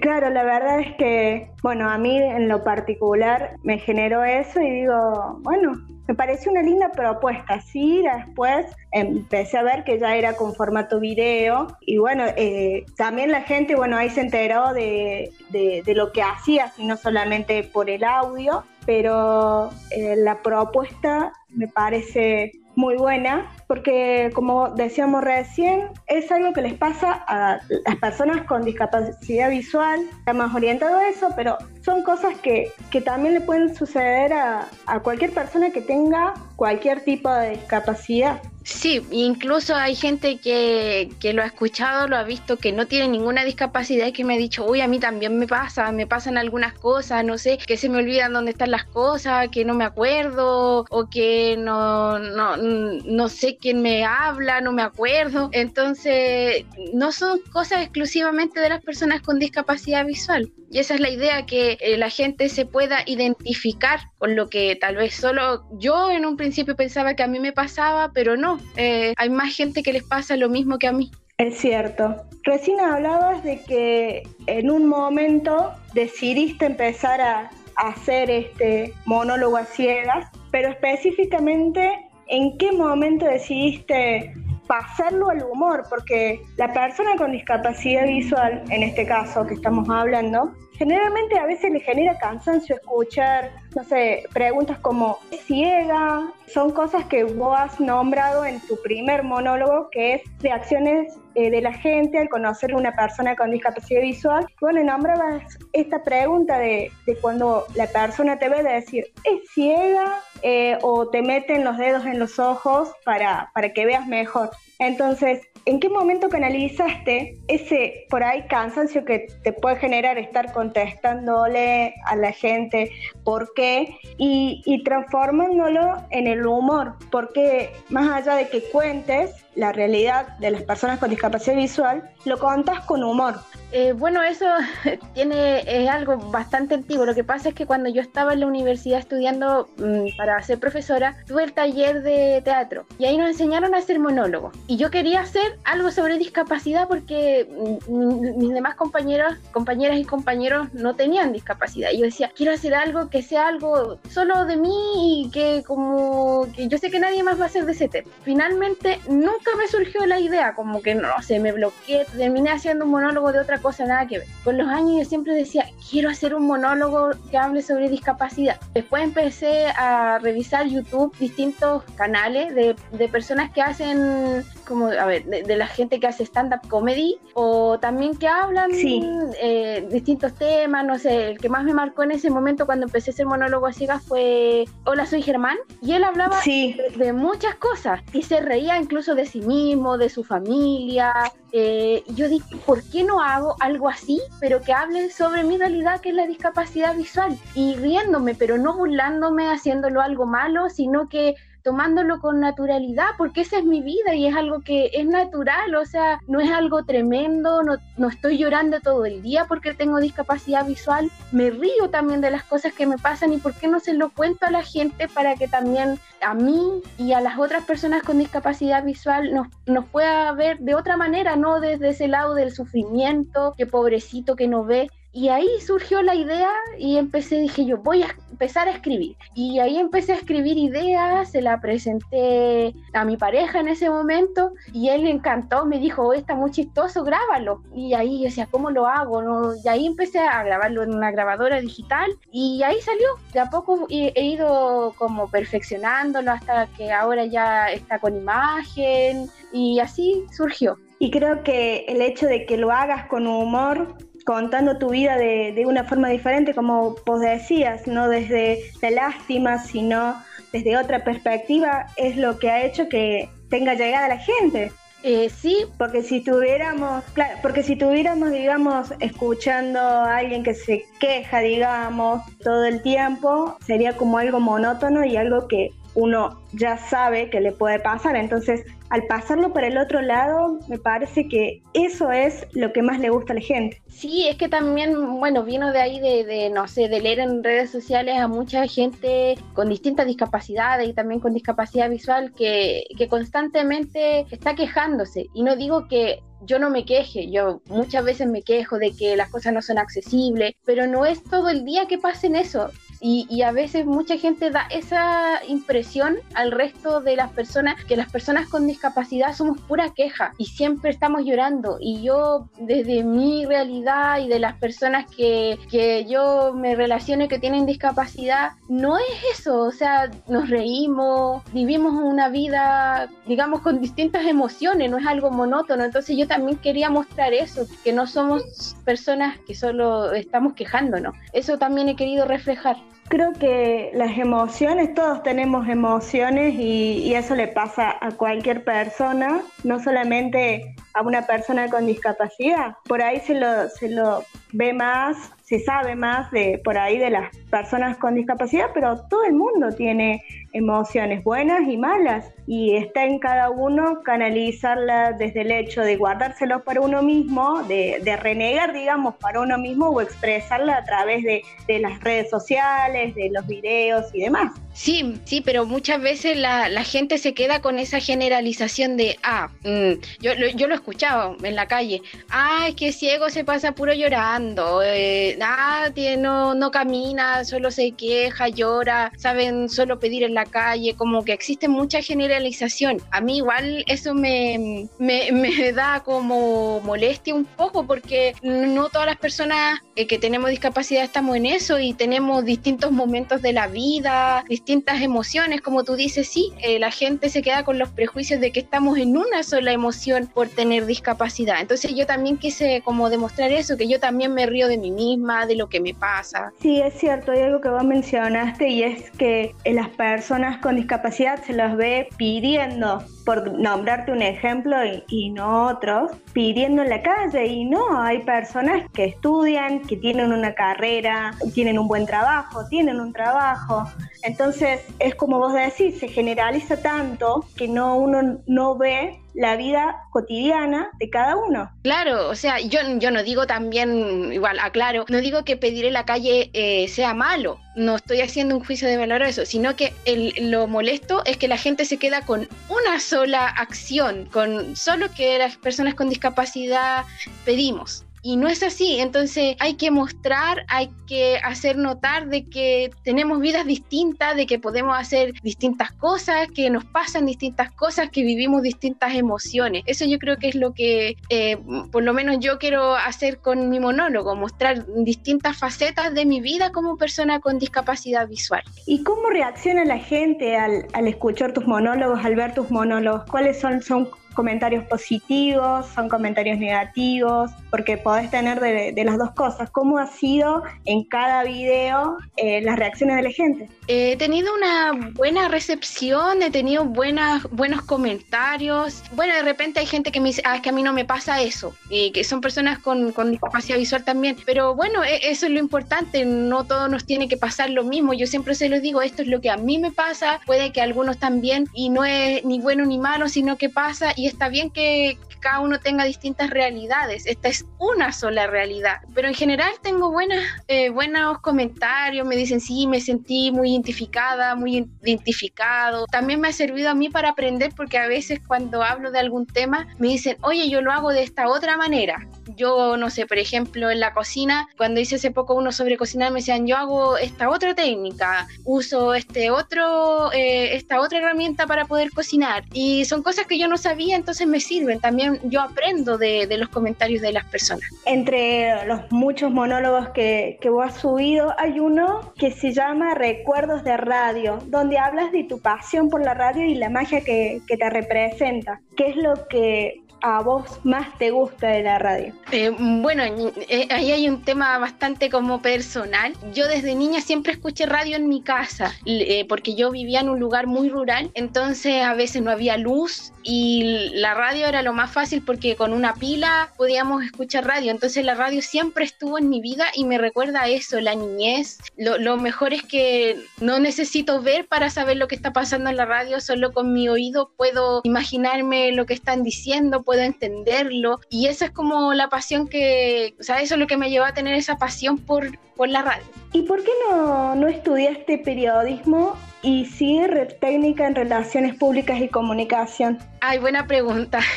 Claro, la verdad es que, bueno, a mí en lo particular me generó eso y digo, bueno, me pareció una linda propuesta. Sí, después empecé a ver que ya era con formato video y bueno, eh, también la gente, bueno, ahí se enteró de, de, de lo que hacía, no solamente por el audio, pero eh, la propuesta me parece muy buena porque como decíamos recién es algo que les pasa a las personas con discapacidad visual está más orientado a eso pero son cosas que, que también le pueden suceder a, a cualquier persona que tenga cualquier tipo de discapacidad Sí, incluso hay gente que, que, lo ha escuchado, lo ha visto, que no tiene ninguna discapacidad y que me ha dicho, uy, a mí también me pasa, me pasan algunas cosas, no sé, que se me olvidan dónde están las cosas, que no me acuerdo o que no, no, no sé quién me habla, no me acuerdo. Entonces, no son cosas exclusivamente de las personas con discapacidad visual. Y esa es la idea, que eh, la gente se pueda identificar con lo que tal vez solo yo en un principio pensaba que a mí me pasaba, pero no, eh, hay más gente que les pasa lo mismo que a mí. Es cierto. Recién hablabas de que en un momento decidiste empezar a hacer este monólogo a ciegas, pero específicamente, ¿en qué momento decidiste pasarlo al humor? Porque la persona con discapacidad visual, en este caso que estamos hablando, generalmente a veces le genera cansancio escuchar, no sé, preguntas como ciega, son cosas que vos has nombrado en tu primer monólogo, que es reacciones eh, de la gente al conocer a una persona con discapacidad visual. Bueno, nombrabas esta pregunta de, de cuando la persona te ve de decir, ¿es ciega? Eh, o te meten los dedos en los ojos para, para que veas mejor. Entonces, ¿en qué momento canalizaste ese por ahí cansancio que te puede generar estar contestándole a la gente por qué y, transformándolo en el humor? Porque más allá de que cuentes la realidad de las personas con discapacidad visual, lo contas con humor. Eh, bueno, eso tiene es algo bastante antiguo. Lo que pasa es que cuando yo estaba en la universidad estudiando mm, para ser profesora, tuve el taller de teatro y ahí nos enseñaron a hacer monólogo. Y yo quería hacer algo sobre discapacidad porque mm, mm, mis demás compañeros, compañeras y compañeros no tenían discapacidad. Y yo decía, quiero hacer algo que sea algo solo de mí y que como que yo sé que nadie más va a hacer de ese tema. Finalmente nunca me surgió la idea, como que no sé, me bloqueé, terminé haciendo un monólogo de otra cosa, nada que ver. Con los años yo siempre decía, quiero hacer un monólogo que hable sobre discapacidad. Después empecé a revisar YouTube distintos canales de, de personas que hacen, como, a ver, de, de la gente que hace stand-up comedy o también que hablan eh, distintos temas, no sé, el que más me marcó en ese momento cuando empecé a hacer monólogo a ciegas fue Hola, soy Germán, y él hablaba de, de muchas cosas y se reía incluso de sí mismo, de su familia. Eh, yo dije, ¿por qué no hago algo así, pero que hable sobre mi realidad, que es la discapacidad visual? Y riéndome, pero no burlándome, haciéndolo algo malo, sino que tomándolo con naturalidad, porque esa es mi vida y es algo que es natural, o sea, no es algo tremendo, no, no estoy llorando todo el día porque tengo discapacidad visual, me río también de las cosas que me pasan y por qué no se lo cuento a la gente para que también a mí y a las otras personas con discapacidad visual nos, nos pueda ver de otra manera, no desde ese lado del sufrimiento, que pobrecito que no ve, y ahí surgió la idea y empecé, dije yo, voy a empezar a escribir. Y ahí empecé a escribir ideas, se la presenté a mi pareja en ese momento y él le encantó, me dijo, oh, está muy chistoso, grábalo. Y ahí yo decía, ¿cómo lo hago? No? Y ahí empecé a grabarlo en una grabadora digital y ahí salió. De a poco he ido como perfeccionándolo hasta que ahora ya está con imagen y así surgió. Y creo que el hecho de que lo hagas con humor, contando tu vida de, de una forma diferente, como vos decías, no desde la lástima, sino desde otra perspectiva, es lo que ha hecho que tenga llegada a la gente. Eh, sí, porque si tuviéramos, claro, porque si tuviéramos, digamos, escuchando a alguien que se queja, digamos, todo el tiempo, sería como algo monótono y algo que uno ya sabe que le puede pasar. Entonces, al pasarlo por el otro lado, me parece que eso es lo que más le gusta a la gente. Sí, es que también, bueno, vino de ahí de, de, no sé, de leer en redes sociales a mucha gente con distintas discapacidades y también con discapacidad visual que, que constantemente está quejándose. Y no digo que yo no me queje, yo muchas veces me quejo de que las cosas no son accesibles, pero no es todo el día que pasen eso. Y, y, a veces mucha gente da esa impresión al resto de las personas que las personas con discapacidad somos pura queja y siempre estamos llorando. Y yo desde mi realidad y de las personas que, que yo me relaciono que tienen discapacidad, no es eso. O sea, nos reímos, vivimos una vida, digamos, con distintas emociones, no es algo monótono. Entonces yo también quería mostrar eso, que no somos personas que solo estamos quejándonos. Eso también he querido reflejar. Creo que las emociones, todos tenemos emociones y, y, eso le pasa a cualquier persona, no solamente a una persona con discapacidad. Por ahí se lo, se lo ve más, se sabe más de por ahí de las personas con discapacidad, pero todo el mundo tiene emociones buenas y malas y está en cada uno canalizarlas desde el hecho de guardárselos para uno mismo, de, de, renegar, digamos, para uno mismo o expresarla a través de, de, las redes sociales, de los videos y demás. Sí, sí, pero muchas veces la, la gente se queda con esa generalización de, ah, mmm, yo, yo lo he escuchado en la calle, ah, es que ciego se pasa puro llorando, eh, ah, no, no camina, solo se queja, llora, saben solo pedir en la calle, como que existe mucha generalización. A mí igual eso me, me, me da como molestia un poco porque no todas las personas eh, que tenemos discapacidad estamos en eso y tenemos distintos momentos de la vida, distintas emociones, como tú dices, sí, eh, la gente se queda con los prejuicios de que estamos en una sola emoción por tener discapacidad. Entonces yo también quise como demostrar eso, que yo también me río de mí misma, de lo que me pasa. Sí, es cierto, hay algo que vos mencionaste y es que las personas con discapacidad se los ve pidiendo, por nombrarte un ejemplo y, y no otros, pidiendo en la calle y no, hay personas que estudian, que tienen una carrera, tienen un buen trabajo, tienen un trabajo. Entonces es como vos decís, se generaliza tanto que no uno no ve la vida cotidiana de cada uno. Claro, o sea, yo, yo no digo también, igual, aclaro, no digo que pedir en la calle eh, sea malo, no estoy haciendo un juicio de valor a eso, sino que el- lo molesto es que la gente se queda con una sola acción, con solo que las personas con discapacidad pedimos. Y no es así, entonces hay que mostrar, hay que hacer notar de que tenemos vidas distintas, de que podemos hacer distintas cosas, que nos pasan distintas cosas, que vivimos distintas emociones. Eso yo creo que es lo que eh, por lo menos yo quiero hacer con mi monólogo, mostrar distintas facetas de mi vida como persona con discapacidad visual. ¿Y cómo reacciona la gente al, al escuchar tus monólogos, al ver tus monólogos? ¿Cuáles son, son comentarios positivos, son comentarios negativos? Porque podés tener de, de las dos cosas. ¿Cómo ha sido en cada video eh, las reacciones de la gente? He tenido una buena recepción, he tenido buenas, buenos comentarios. Bueno, de repente hay gente que me dice, ah, es que a mí no me pasa eso, y que son personas con, con discapacidad visual también. Pero bueno, e- eso es lo importante, no todo nos tiene que pasar lo mismo. Yo siempre se los digo, esto es lo que a mí me pasa, puede que algunos también, y no es ni bueno ni malo, sino que pasa, y está bien que que cada uno tenga distintas realidades. Esta es una sola realidad. Pero en general tengo buenas, eh, buenos comentarios, me dicen, sí, me sentí muy identificada, muy identificado. También me ha servido a mí para aprender porque a veces cuando hablo de algún tema me dicen, oye, yo lo hago de esta otra manera. Yo, no sé, por ejemplo, en la cocina, cuando hice hace poco uno sobre cocinar, me decían, yo hago esta otra técnica, uso este otro, eh, esta otra herramienta para poder cocinar. Y son cosas que yo no sabía, entonces me sirven. También yo aprendo de, de los comentarios de las personas. Entre los muchos monólogos que, que vos has subido, hay uno que se llama Recuerdos de Radio, donde hablas de tu pasión por la radio y la magia que, que te representa. ¿Qué es lo que a vos más te gusta de la radio? Eh, bueno, eh, ahí hay un tema bastante como personal. Yo desde niña siempre escuché radio en mi casa, eh, porque yo vivía en un lugar muy rural, entonces a veces no había luz y la radio era lo más fácil porque con una pila podíamos escuchar radio. Entonces la radio siempre estuvo en mi vida y me recuerda a eso, la niñez. Lo, lo mejor es que no necesito ver para saber lo que está pasando en la radio, solo con mi oído puedo imaginarme lo que están diciendo, puedo entenderlo y esa es como la pasión que, o sea, eso es lo que me llevó a tener esa pasión por, por la radio. ¿Y por qué no, no estudiaste periodismo y sí técnica en relaciones públicas y comunicación? Ay, buena pregunta.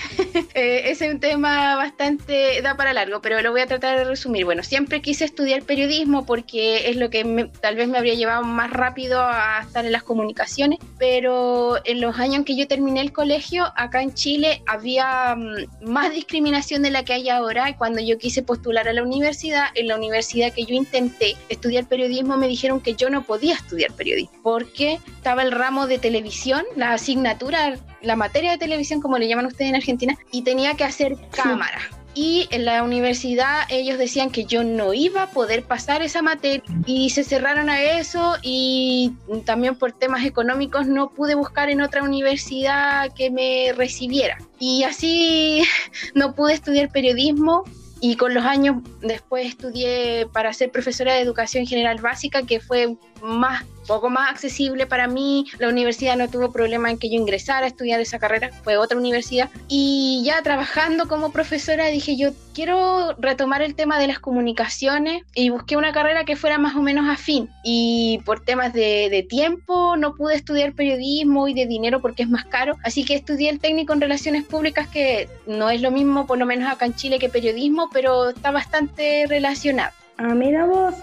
Eh, ese es un tema bastante, da para largo, pero lo voy a tratar de resumir. Bueno, siempre quise estudiar periodismo porque es lo que me- tal vez me habría llevado más rápido a estar en las comunicaciones, pero en los años en que yo terminé el colegio, acá en Chile había mm, más discriminación de la que hay ahora cuando yo quise postular a la universidad, en la universidad que yo intenté estudiar periodismo me dijeron que yo no podía estudiar periodismo porque estaba el ramo de televisión, la asignatura la materia de televisión, como le llaman ustedes en Argentina, y tenía que hacer cámara. Y en la universidad ellos decían que yo no iba a poder pasar esa materia y se cerraron a eso y también por temas económicos no pude buscar en otra universidad que me recibiera. Y así no pude estudiar periodismo y con los años después estudié para ser profesora de educación general básica, que fue más poco más accesible para mí. La universidad no tuvo problema en que yo ingresara a estudiar esa carrera, fue otra universidad. Y ya trabajando como profesora dije yo quiero retomar el tema de las comunicaciones y busqué una carrera que fuera más o menos afín. Y por temas de, de tiempo no pude estudiar periodismo y de dinero porque es más caro. Así que estudié el técnico en relaciones públicas que no es lo mismo por lo menos acá en Chile que periodismo, pero está bastante relacionado. Ah, mira vos.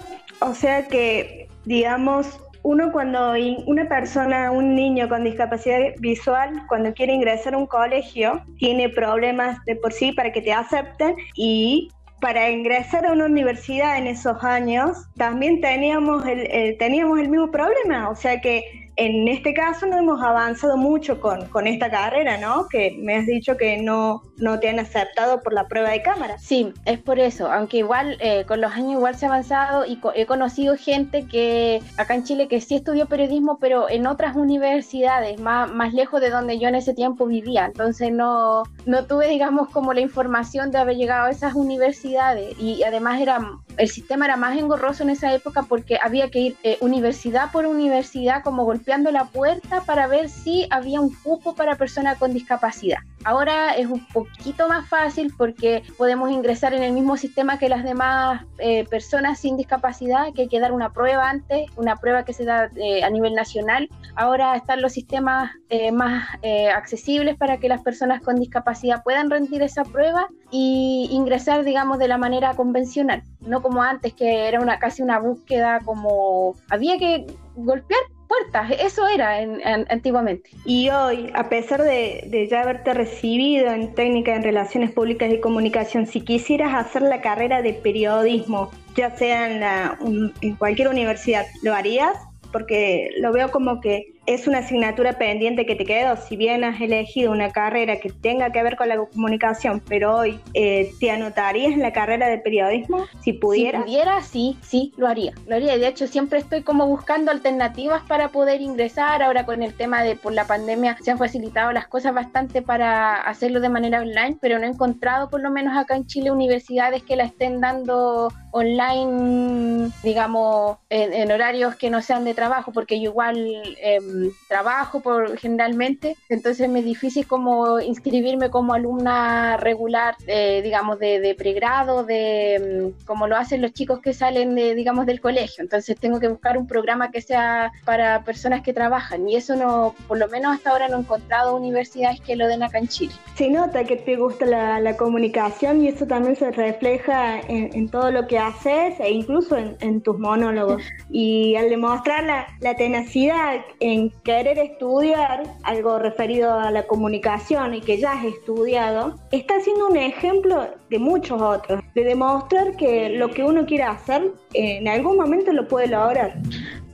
O sea que, digamos, uno cuando una persona, un niño con discapacidad visual, cuando quiere ingresar a un colegio, tiene problemas de por sí para que te acepten y para ingresar a una universidad en esos años también teníamos el, el- teníamos el mismo problema, o sea que en este caso no hemos avanzado mucho con, con esta carrera, ¿no? Que me has dicho que no, no te han aceptado por la prueba de cámara. Sí, es por eso, aunque igual eh, con los años igual se ha avanzado y co- he conocido gente que acá en Chile que sí estudió periodismo, pero en otras universidades, más, más lejos de donde yo en ese tiempo vivía. Entonces no, no tuve, digamos, como la información de haber llegado a esas universidades y además era el sistema era más engorroso en esa época porque había que ir eh, universidad por universidad como golpeando la puerta para ver si había un cupo para personas con discapacidad. Ahora es un poquito más fácil porque podemos ingresar en el mismo sistema que las demás eh, personas sin discapacidad, que hay que dar una prueba antes, una prueba que se da eh, a nivel nacional. Ahora están los sistemas eh, más eh, accesibles para que las personas con discapacidad puedan rendir esa prueba y ingresar, digamos, de la manera convencional, no como antes que era una casi una búsqueda como había que golpear puertas, eso era en- en- antiguamente. Y hoy, a pesar de, de ya haberte recibido en técnica en relaciones públicas y comunicación, si quisieras hacer la carrera de periodismo, ya sea en, la- un- en cualquier universidad, ¿lo harías? Porque lo veo como que es una asignatura pendiente que te quedó. Si bien has elegido una carrera que tenga que ver con la comunicación, pero hoy eh, te anotarías en la carrera de periodismo, si pudieras. Si pudiera, sí, sí, lo haría. Lo haría. De hecho, siempre estoy como buscando alternativas para poder ingresar. Ahora con el tema de por la pandemia se han facilitado las cosas bastante para hacerlo de manera online, pero no he encontrado, por lo menos acá en Chile, universidades que la estén dando online, digamos, en, en horarios que no sean de trabajo, porque yo igual em, trabajo por generalmente, entonces me es difícil como inscribirme como alumna regular, eh, digamos, de, de pregrado, de mm, como lo hacen los chicos que salen de, digamos, del colegio. Entonces tengo que buscar un programa que sea para personas que trabajan y eso no, por lo menos hasta ahora no he encontrado universidades que lo den acá en Chile. Se nota que te gusta la, la comunicación y eso también se refleja en, en todo lo que haces e incluso en, en tus monólogos. Y al demostrar la, la tenacidad en querer estudiar algo referido a la comunicación y que ya has estudiado, está siendo un ejemplo de muchos otros, de demostrar que lo que uno quiere hacer en algún momento lo puede lograr.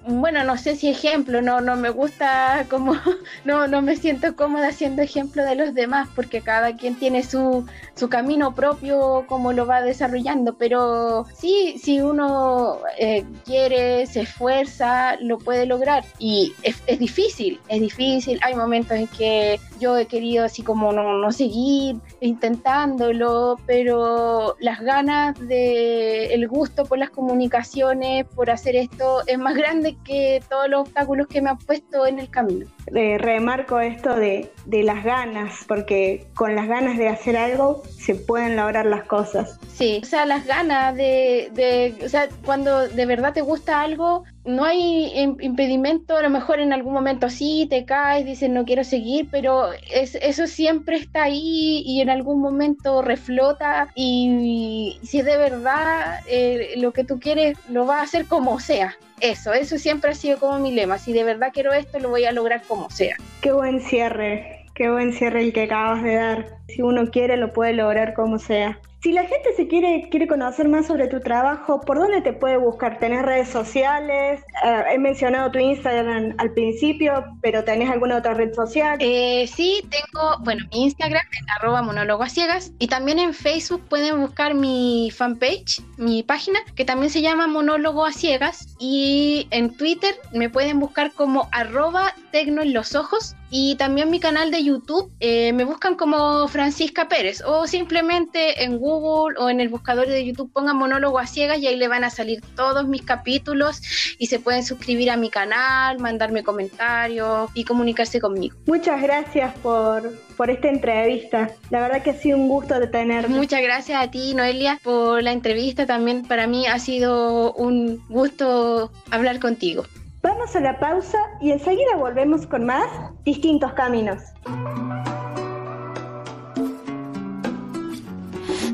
Bueno, no sé si ejemplo, no, no me gusta como, no, no me siento cómoda siendo ejemplo de los demás, porque cada quien tiene su, su camino propio, como lo va desarrollando, pero sí, si uno eh, quiere, se esfuerza, lo puede lograr. Y es, es difícil, es difícil, hay momentos en que yo he querido así como no, no seguir intentándolo, pero las ganas de el gusto por las comunicaciones, por hacer esto, es más grande que todos los obstáculos que me han puesto en el camino. Eh, remarco esto de, de las ganas, porque con las ganas de hacer algo se pueden lograr las cosas. Sí, o sea, las ganas de, de, o sea, cuando de verdad te gusta algo, no hay im- impedimento, a lo mejor en algún momento sí te caes, dices no quiero seguir, pero es, eso siempre está ahí y en algún momento reflota y, si es de verdad eh, lo que tú quieres, lo vas a hacer como sea. Eso, eso siempre ha sido como mi lema, si de verdad quiero esto, lo voy a lograr como sea. Qué buen cierre, qué buen cierre el que acabas de dar. Si uno quiere, lo puede lograr como sea. Si la gente se quiere, quiere conocer más sobre tu trabajo, ¿por dónde te puede buscar? ¿Tenés redes sociales? Eh, he mencionado tu Instagram al principio, pero ¿tenés alguna otra red social? Eh, sí, tengo, bueno, mi Instagram es arroba monólogo a ciegas y también en Facebook pueden buscar mi fanpage, mi página, que también se llama monólogo a ciegas y en Twitter me pueden buscar como arroba tecno en los ojos y también mi canal de YouTube eh, me buscan como Francisca Pérez o simplemente en Google o en el buscador de YouTube pongan monólogo a ciegas y ahí le van a salir todos mis capítulos y se pueden suscribir a mi canal, mandarme comentarios y comunicarse conmigo. Muchas gracias por, por esta entrevista. La verdad que ha sido un gusto de tenerte. Muchas gracias a ti, Noelia, por la entrevista. También para mí ha sido un gusto hablar contigo. Vamos a la pausa y enseguida volvemos con más distintos caminos.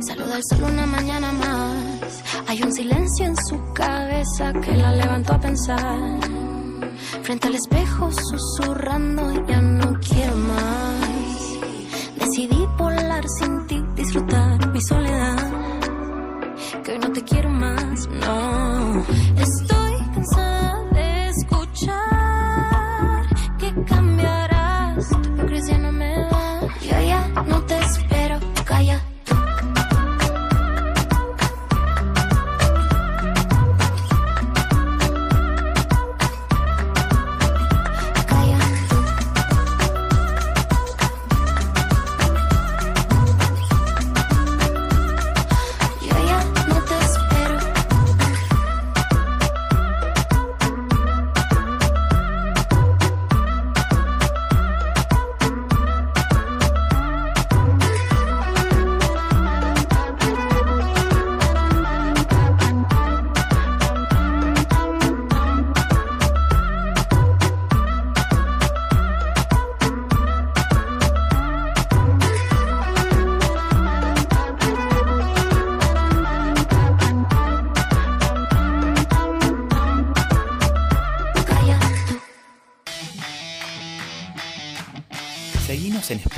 Saluda al sol una mañana más. Hay un silencio en su cabeza que la levantó a pensar. Frente al espejo susurrando, ya no quiero más. Decidí volar sin ti, disfrutar mi soledad. Que hoy no te quiero más, no. Estoy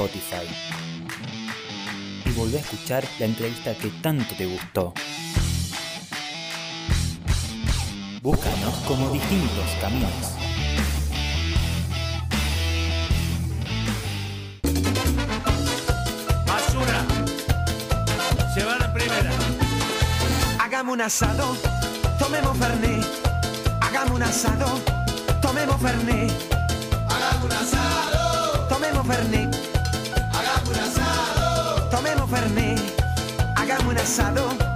Spotify. Y volvé a escuchar la entrevista que tanto te gustó. Búscanos como distintos caminos. Basura. Se va la primera. Hagamos un asado, tomemos Fernet. Hagamos un asado, tomemos Fernet. Hagamos un asado. Tomemos Fernet. Asado.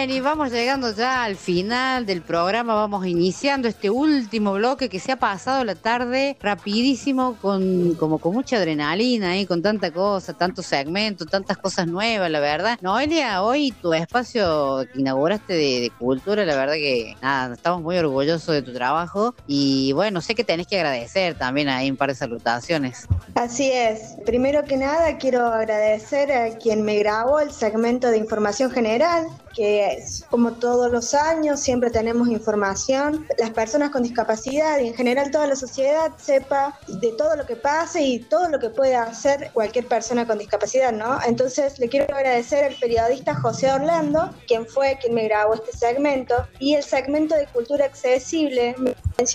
Bien, y vamos llegando ya al final del programa, vamos iniciando este último bloque que se ha pasado la tarde rapidísimo, con, como con mucha adrenalina con tanta cosa, tantos segmentos, tantas cosas nuevas, la verdad. Noelia, hoy tu espacio que inauguraste de, de cultura, la verdad que nada, estamos muy orgullosos de tu trabajo y bueno, sé que tenés que agradecer también ahí un par de salutaciones. Así es. Primero que nada, quiero agradecer a quien me grabó el segmento de información general, que es como todos los años, siempre tenemos información. Las personas con discapacidad y en general toda la sociedad sepa de todo lo que pase y todo lo que puede hacer cualquier persona con discapacidad, ¿no? Entonces le quiero agradecer al periodista José Orlando, quien fue quien me grabó este segmento, y el segmento de cultura accesible,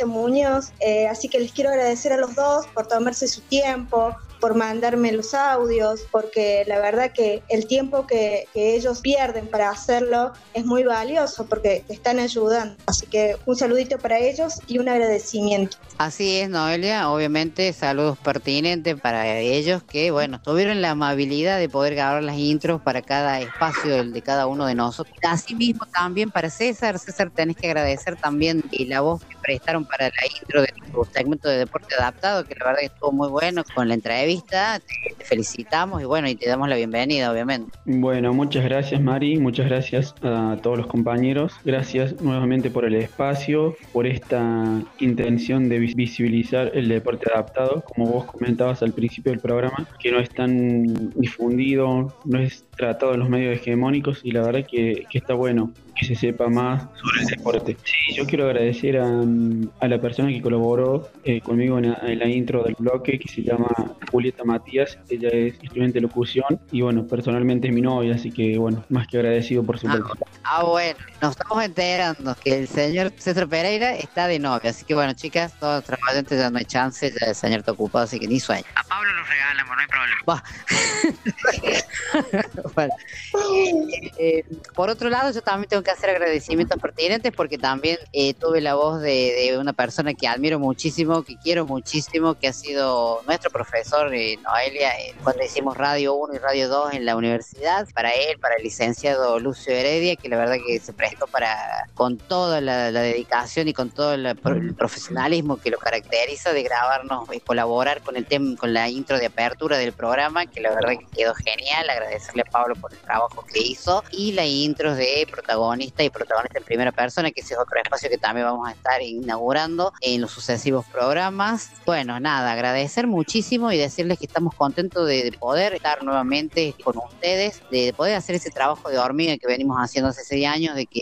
Muñoz. Eh, así que les quiero agradecer a los dos por tomarse su tiempo, por mandarme los audios, porque la verdad que el tiempo que, que ellos pierden para hacerlo es muy valioso porque te están ayudando. Así que un saludito para ellos y un agradecimiento. Así es, Noelia. Obviamente, saludos pertinentes para ellos que, bueno, tuvieron la amabilidad de poder grabar las intros para cada espacio de cada uno de nosotros. Asimismo, también para César. César, tenés que agradecer también la voz prestaron para la intro de tu segmento de deporte adaptado, que la verdad que estuvo muy bueno con la entrevista. Te, felicitamos y bueno, y te damos la bienvenida, obviamente. Bueno, muchas gracias Mari, muchas gracias a todos los compañeros, gracias nuevamente por el espacio, por esta intención de vis- visibilizar el deporte adaptado, como vos comentabas al principio del programa, que no es tan difundido, no es tratado en los medios hegemónicos y la verdad que, que está bueno que se sepa más sobre el deporte. Sí, yo quiero agradecer a, a la persona que colaboró eh, conmigo en la, en la intro del bloque, que se llama Julieta Matías, ella es estudiante de locución y bueno, personalmente es mi novia, así que bueno, más que agradecido por su participación. Ah, bueno, nos estamos enterando que el señor César Pereira está de novia, así que bueno, chicas, todos los trabajadores ya no hay chance, ya el señor está ocupado, así que ni sueño. A Pablo lo regalamos, no hay problema. Bueno, eh, eh, por otro lado, yo también tengo que hacer agradecimientos pertinentes porque también eh, tuve la voz de, de una persona que admiro muchísimo, que quiero muchísimo, que ha sido nuestro profesor, eh, Noelia, eh, cuando hicimos Radio 1 y Radio 2 en la universidad, para él, para el licenciado Lucio Heredia, que la verdad que se prestó para, con toda la, la dedicación y con todo la- el profesionalismo que lo caracteriza de grabarnos y colaborar con el tema, con la intro de apertura del programa, que la verdad que quedó genial, agradecerle a Pablo por el trabajo que hizo, y la intro de protagonista y protagonista en primera persona, que ese es otro espacio que también vamos a estar inaugurando en los sucesivos programas. Bueno, nada, agradecer muchísimo y decirles que estamos contentos de, de poder estar nuevamente con ustedes, de poder hacer ese trabajo de hormiga que venimos haciendo hace seis años, de que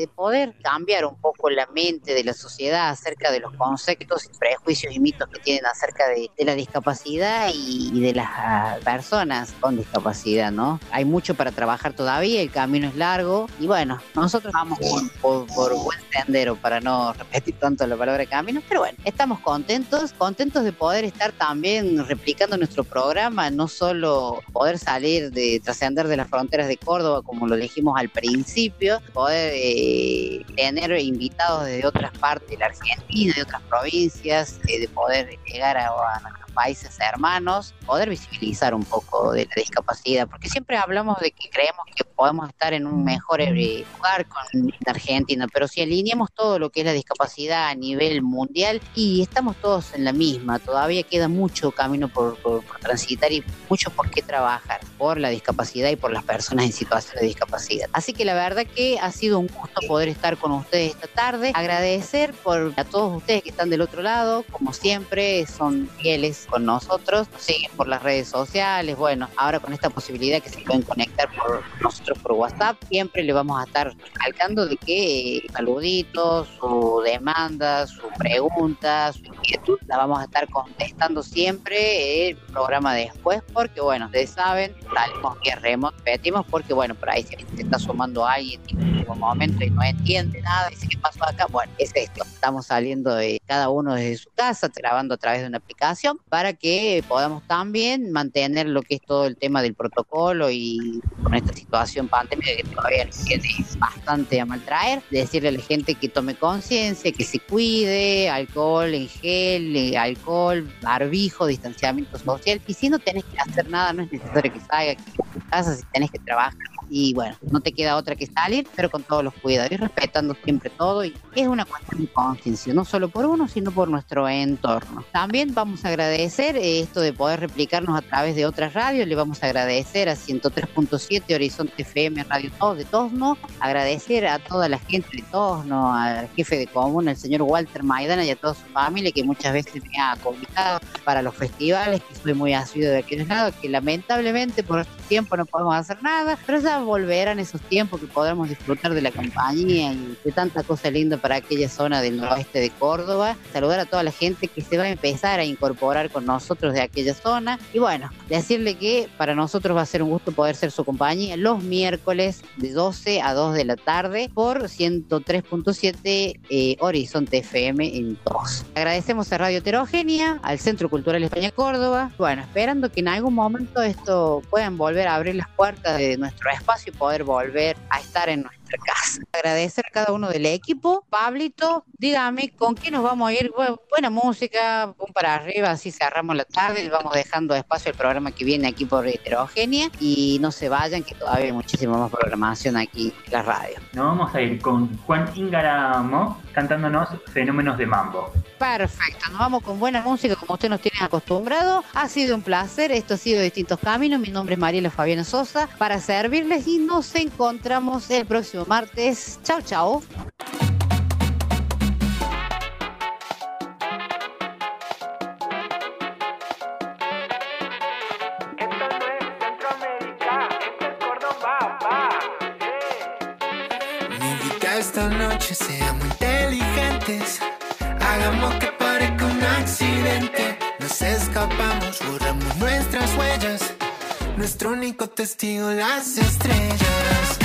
de poder cambiar un poco la mente de la sociedad acerca de los conceptos y prejuicios y mitos que tienen acerca de, de la discapacidad y, y de las ah, personas con discapacidad, ¿no? Hay mucho para trabajar todavía, el camino es largo y bueno, nosotros vamos por, por- por buen sendero para no repetir tanto la palabra camino, pero bueno, estamos contentos, contentos de poder estar también replicando nuestro programa, no solo poder salir de trascender de las fronteras de Córdoba como lo dijimos al principio, poder eh, tener invitados desde otras partes de la Argentina, de otras provincias, eh, de poder llegar a, a países hermanos, poder visibilizar un poco de la discapacidad, porque siempre hablamos de que creemos que podemos estar en un mejor eh, lugar con Argentina, pero si alineamos todo lo que es la discapacidad a nivel mundial y estamos todos en la misma, todavía queda mucho camino por, por- transitar y mucho por qué trabajar por la discapacidad y por las personas en situación de discapacidad. Así que la verdad que ha sido un gusto poder estar con ustedes esta tarde, agradecer por a todos ustedes que están del otro lado, como siempre son fieles con nosotros, nos siguen por las redes sociales, bueno, ahora con esta posibilidad que se pueden conectar por nosotros por WhatsApp, siempre le vamos a estar recalcando de que eh, saluditos, su demanda, su pregunta, su inquietud la vamos a estar contestando siempre el programa después, porque bueno, ustedes saben, salimos que remoto, repetimos, porque bueno, por ahí se está sumando alguien en un momento y no entiende nada, dice qué pasó acá, bueno, es esto, estamos saliendo de cada uno desde su casa, grabando a través de una aplicación, para que podamos también mantener lo que es todo el tema del protocolo y con esta situación pandémica que todavía nos tiene bastante a maltraer, decirle a la gente que tome conciencia, que se cuide, alcohol en gel, eh, alcohol, barbijo, distanciamiento social, y si no tenés que hacer nada, no es necesario que salga, que casa, si tenés que trabajar, y bueno, no te queda otra que salir, pero con todos los cuidados y respetando siempre todo. Y es una cuestión de conciencia, no solo por uno, sino por nuestro entorno. También vamos a agradecer eh, esto de poder replicarnos a través de otras radios. Le vamos a agradecer a 103.7 Horizonte FM Radio Todos de Tosno, agradecer a toda la gente de Tosno, al jefe de comuna, el señor Walter Maidana y a toda su familia que muchas veces me ha convocado para los festivales, que soy muy asiduo de aquellos lados, que lamentablemente por este tiempo no podemos hacer nada, pero ya volverán esos tiempos que podamos disfrutar de la compañía y de tanta cosa linda para aquella zona del noroeste de Córdoba. Saludar a toda la gente que se va a empezar a incorporar con nosotros de aquella zona. Y bueno, decirle que para nosotros va a ser un gusto poder ser su compañía los miércoles de 12 a 2 de la tarde por 103.7 eh, Horizonte FM en 2. Agradecemos a Radio Heterogénea, al Centro Cultural España Córdoba. Bueno, esperando que en algún momento esto puedan volver a abrir las puertas de nuestro espacio y poder volver a estar en nuestra casa. Agradecer a cada uno del equipo. Pablito, dígame con qué nos vamos a ir. buena música, pum para arriba, así cerramos la tarde y vamos dejando espacio al programa que viene aquí por Heterogénea y no se vayan que todavía hay muchísima más programación aquí en la radio. Nos vamos a ir con Juan Ingaramo cantándonos Fenómenos de Mambo. Perfecto, nos vamos con buena música como usted nos tiene acostumbrado. Ha sido un placer, esto ha sido Distintos Caminos. Mi nombre es Mariela Fabiana Sosa para servirles y nos encontramos el próximo martes. Chao, chao. esta noche seamos inteligentes. Hagamos que parezca un accidente. Nos escapamos, borramos nuestras huellas. Nuestro único testigo, las estrellas.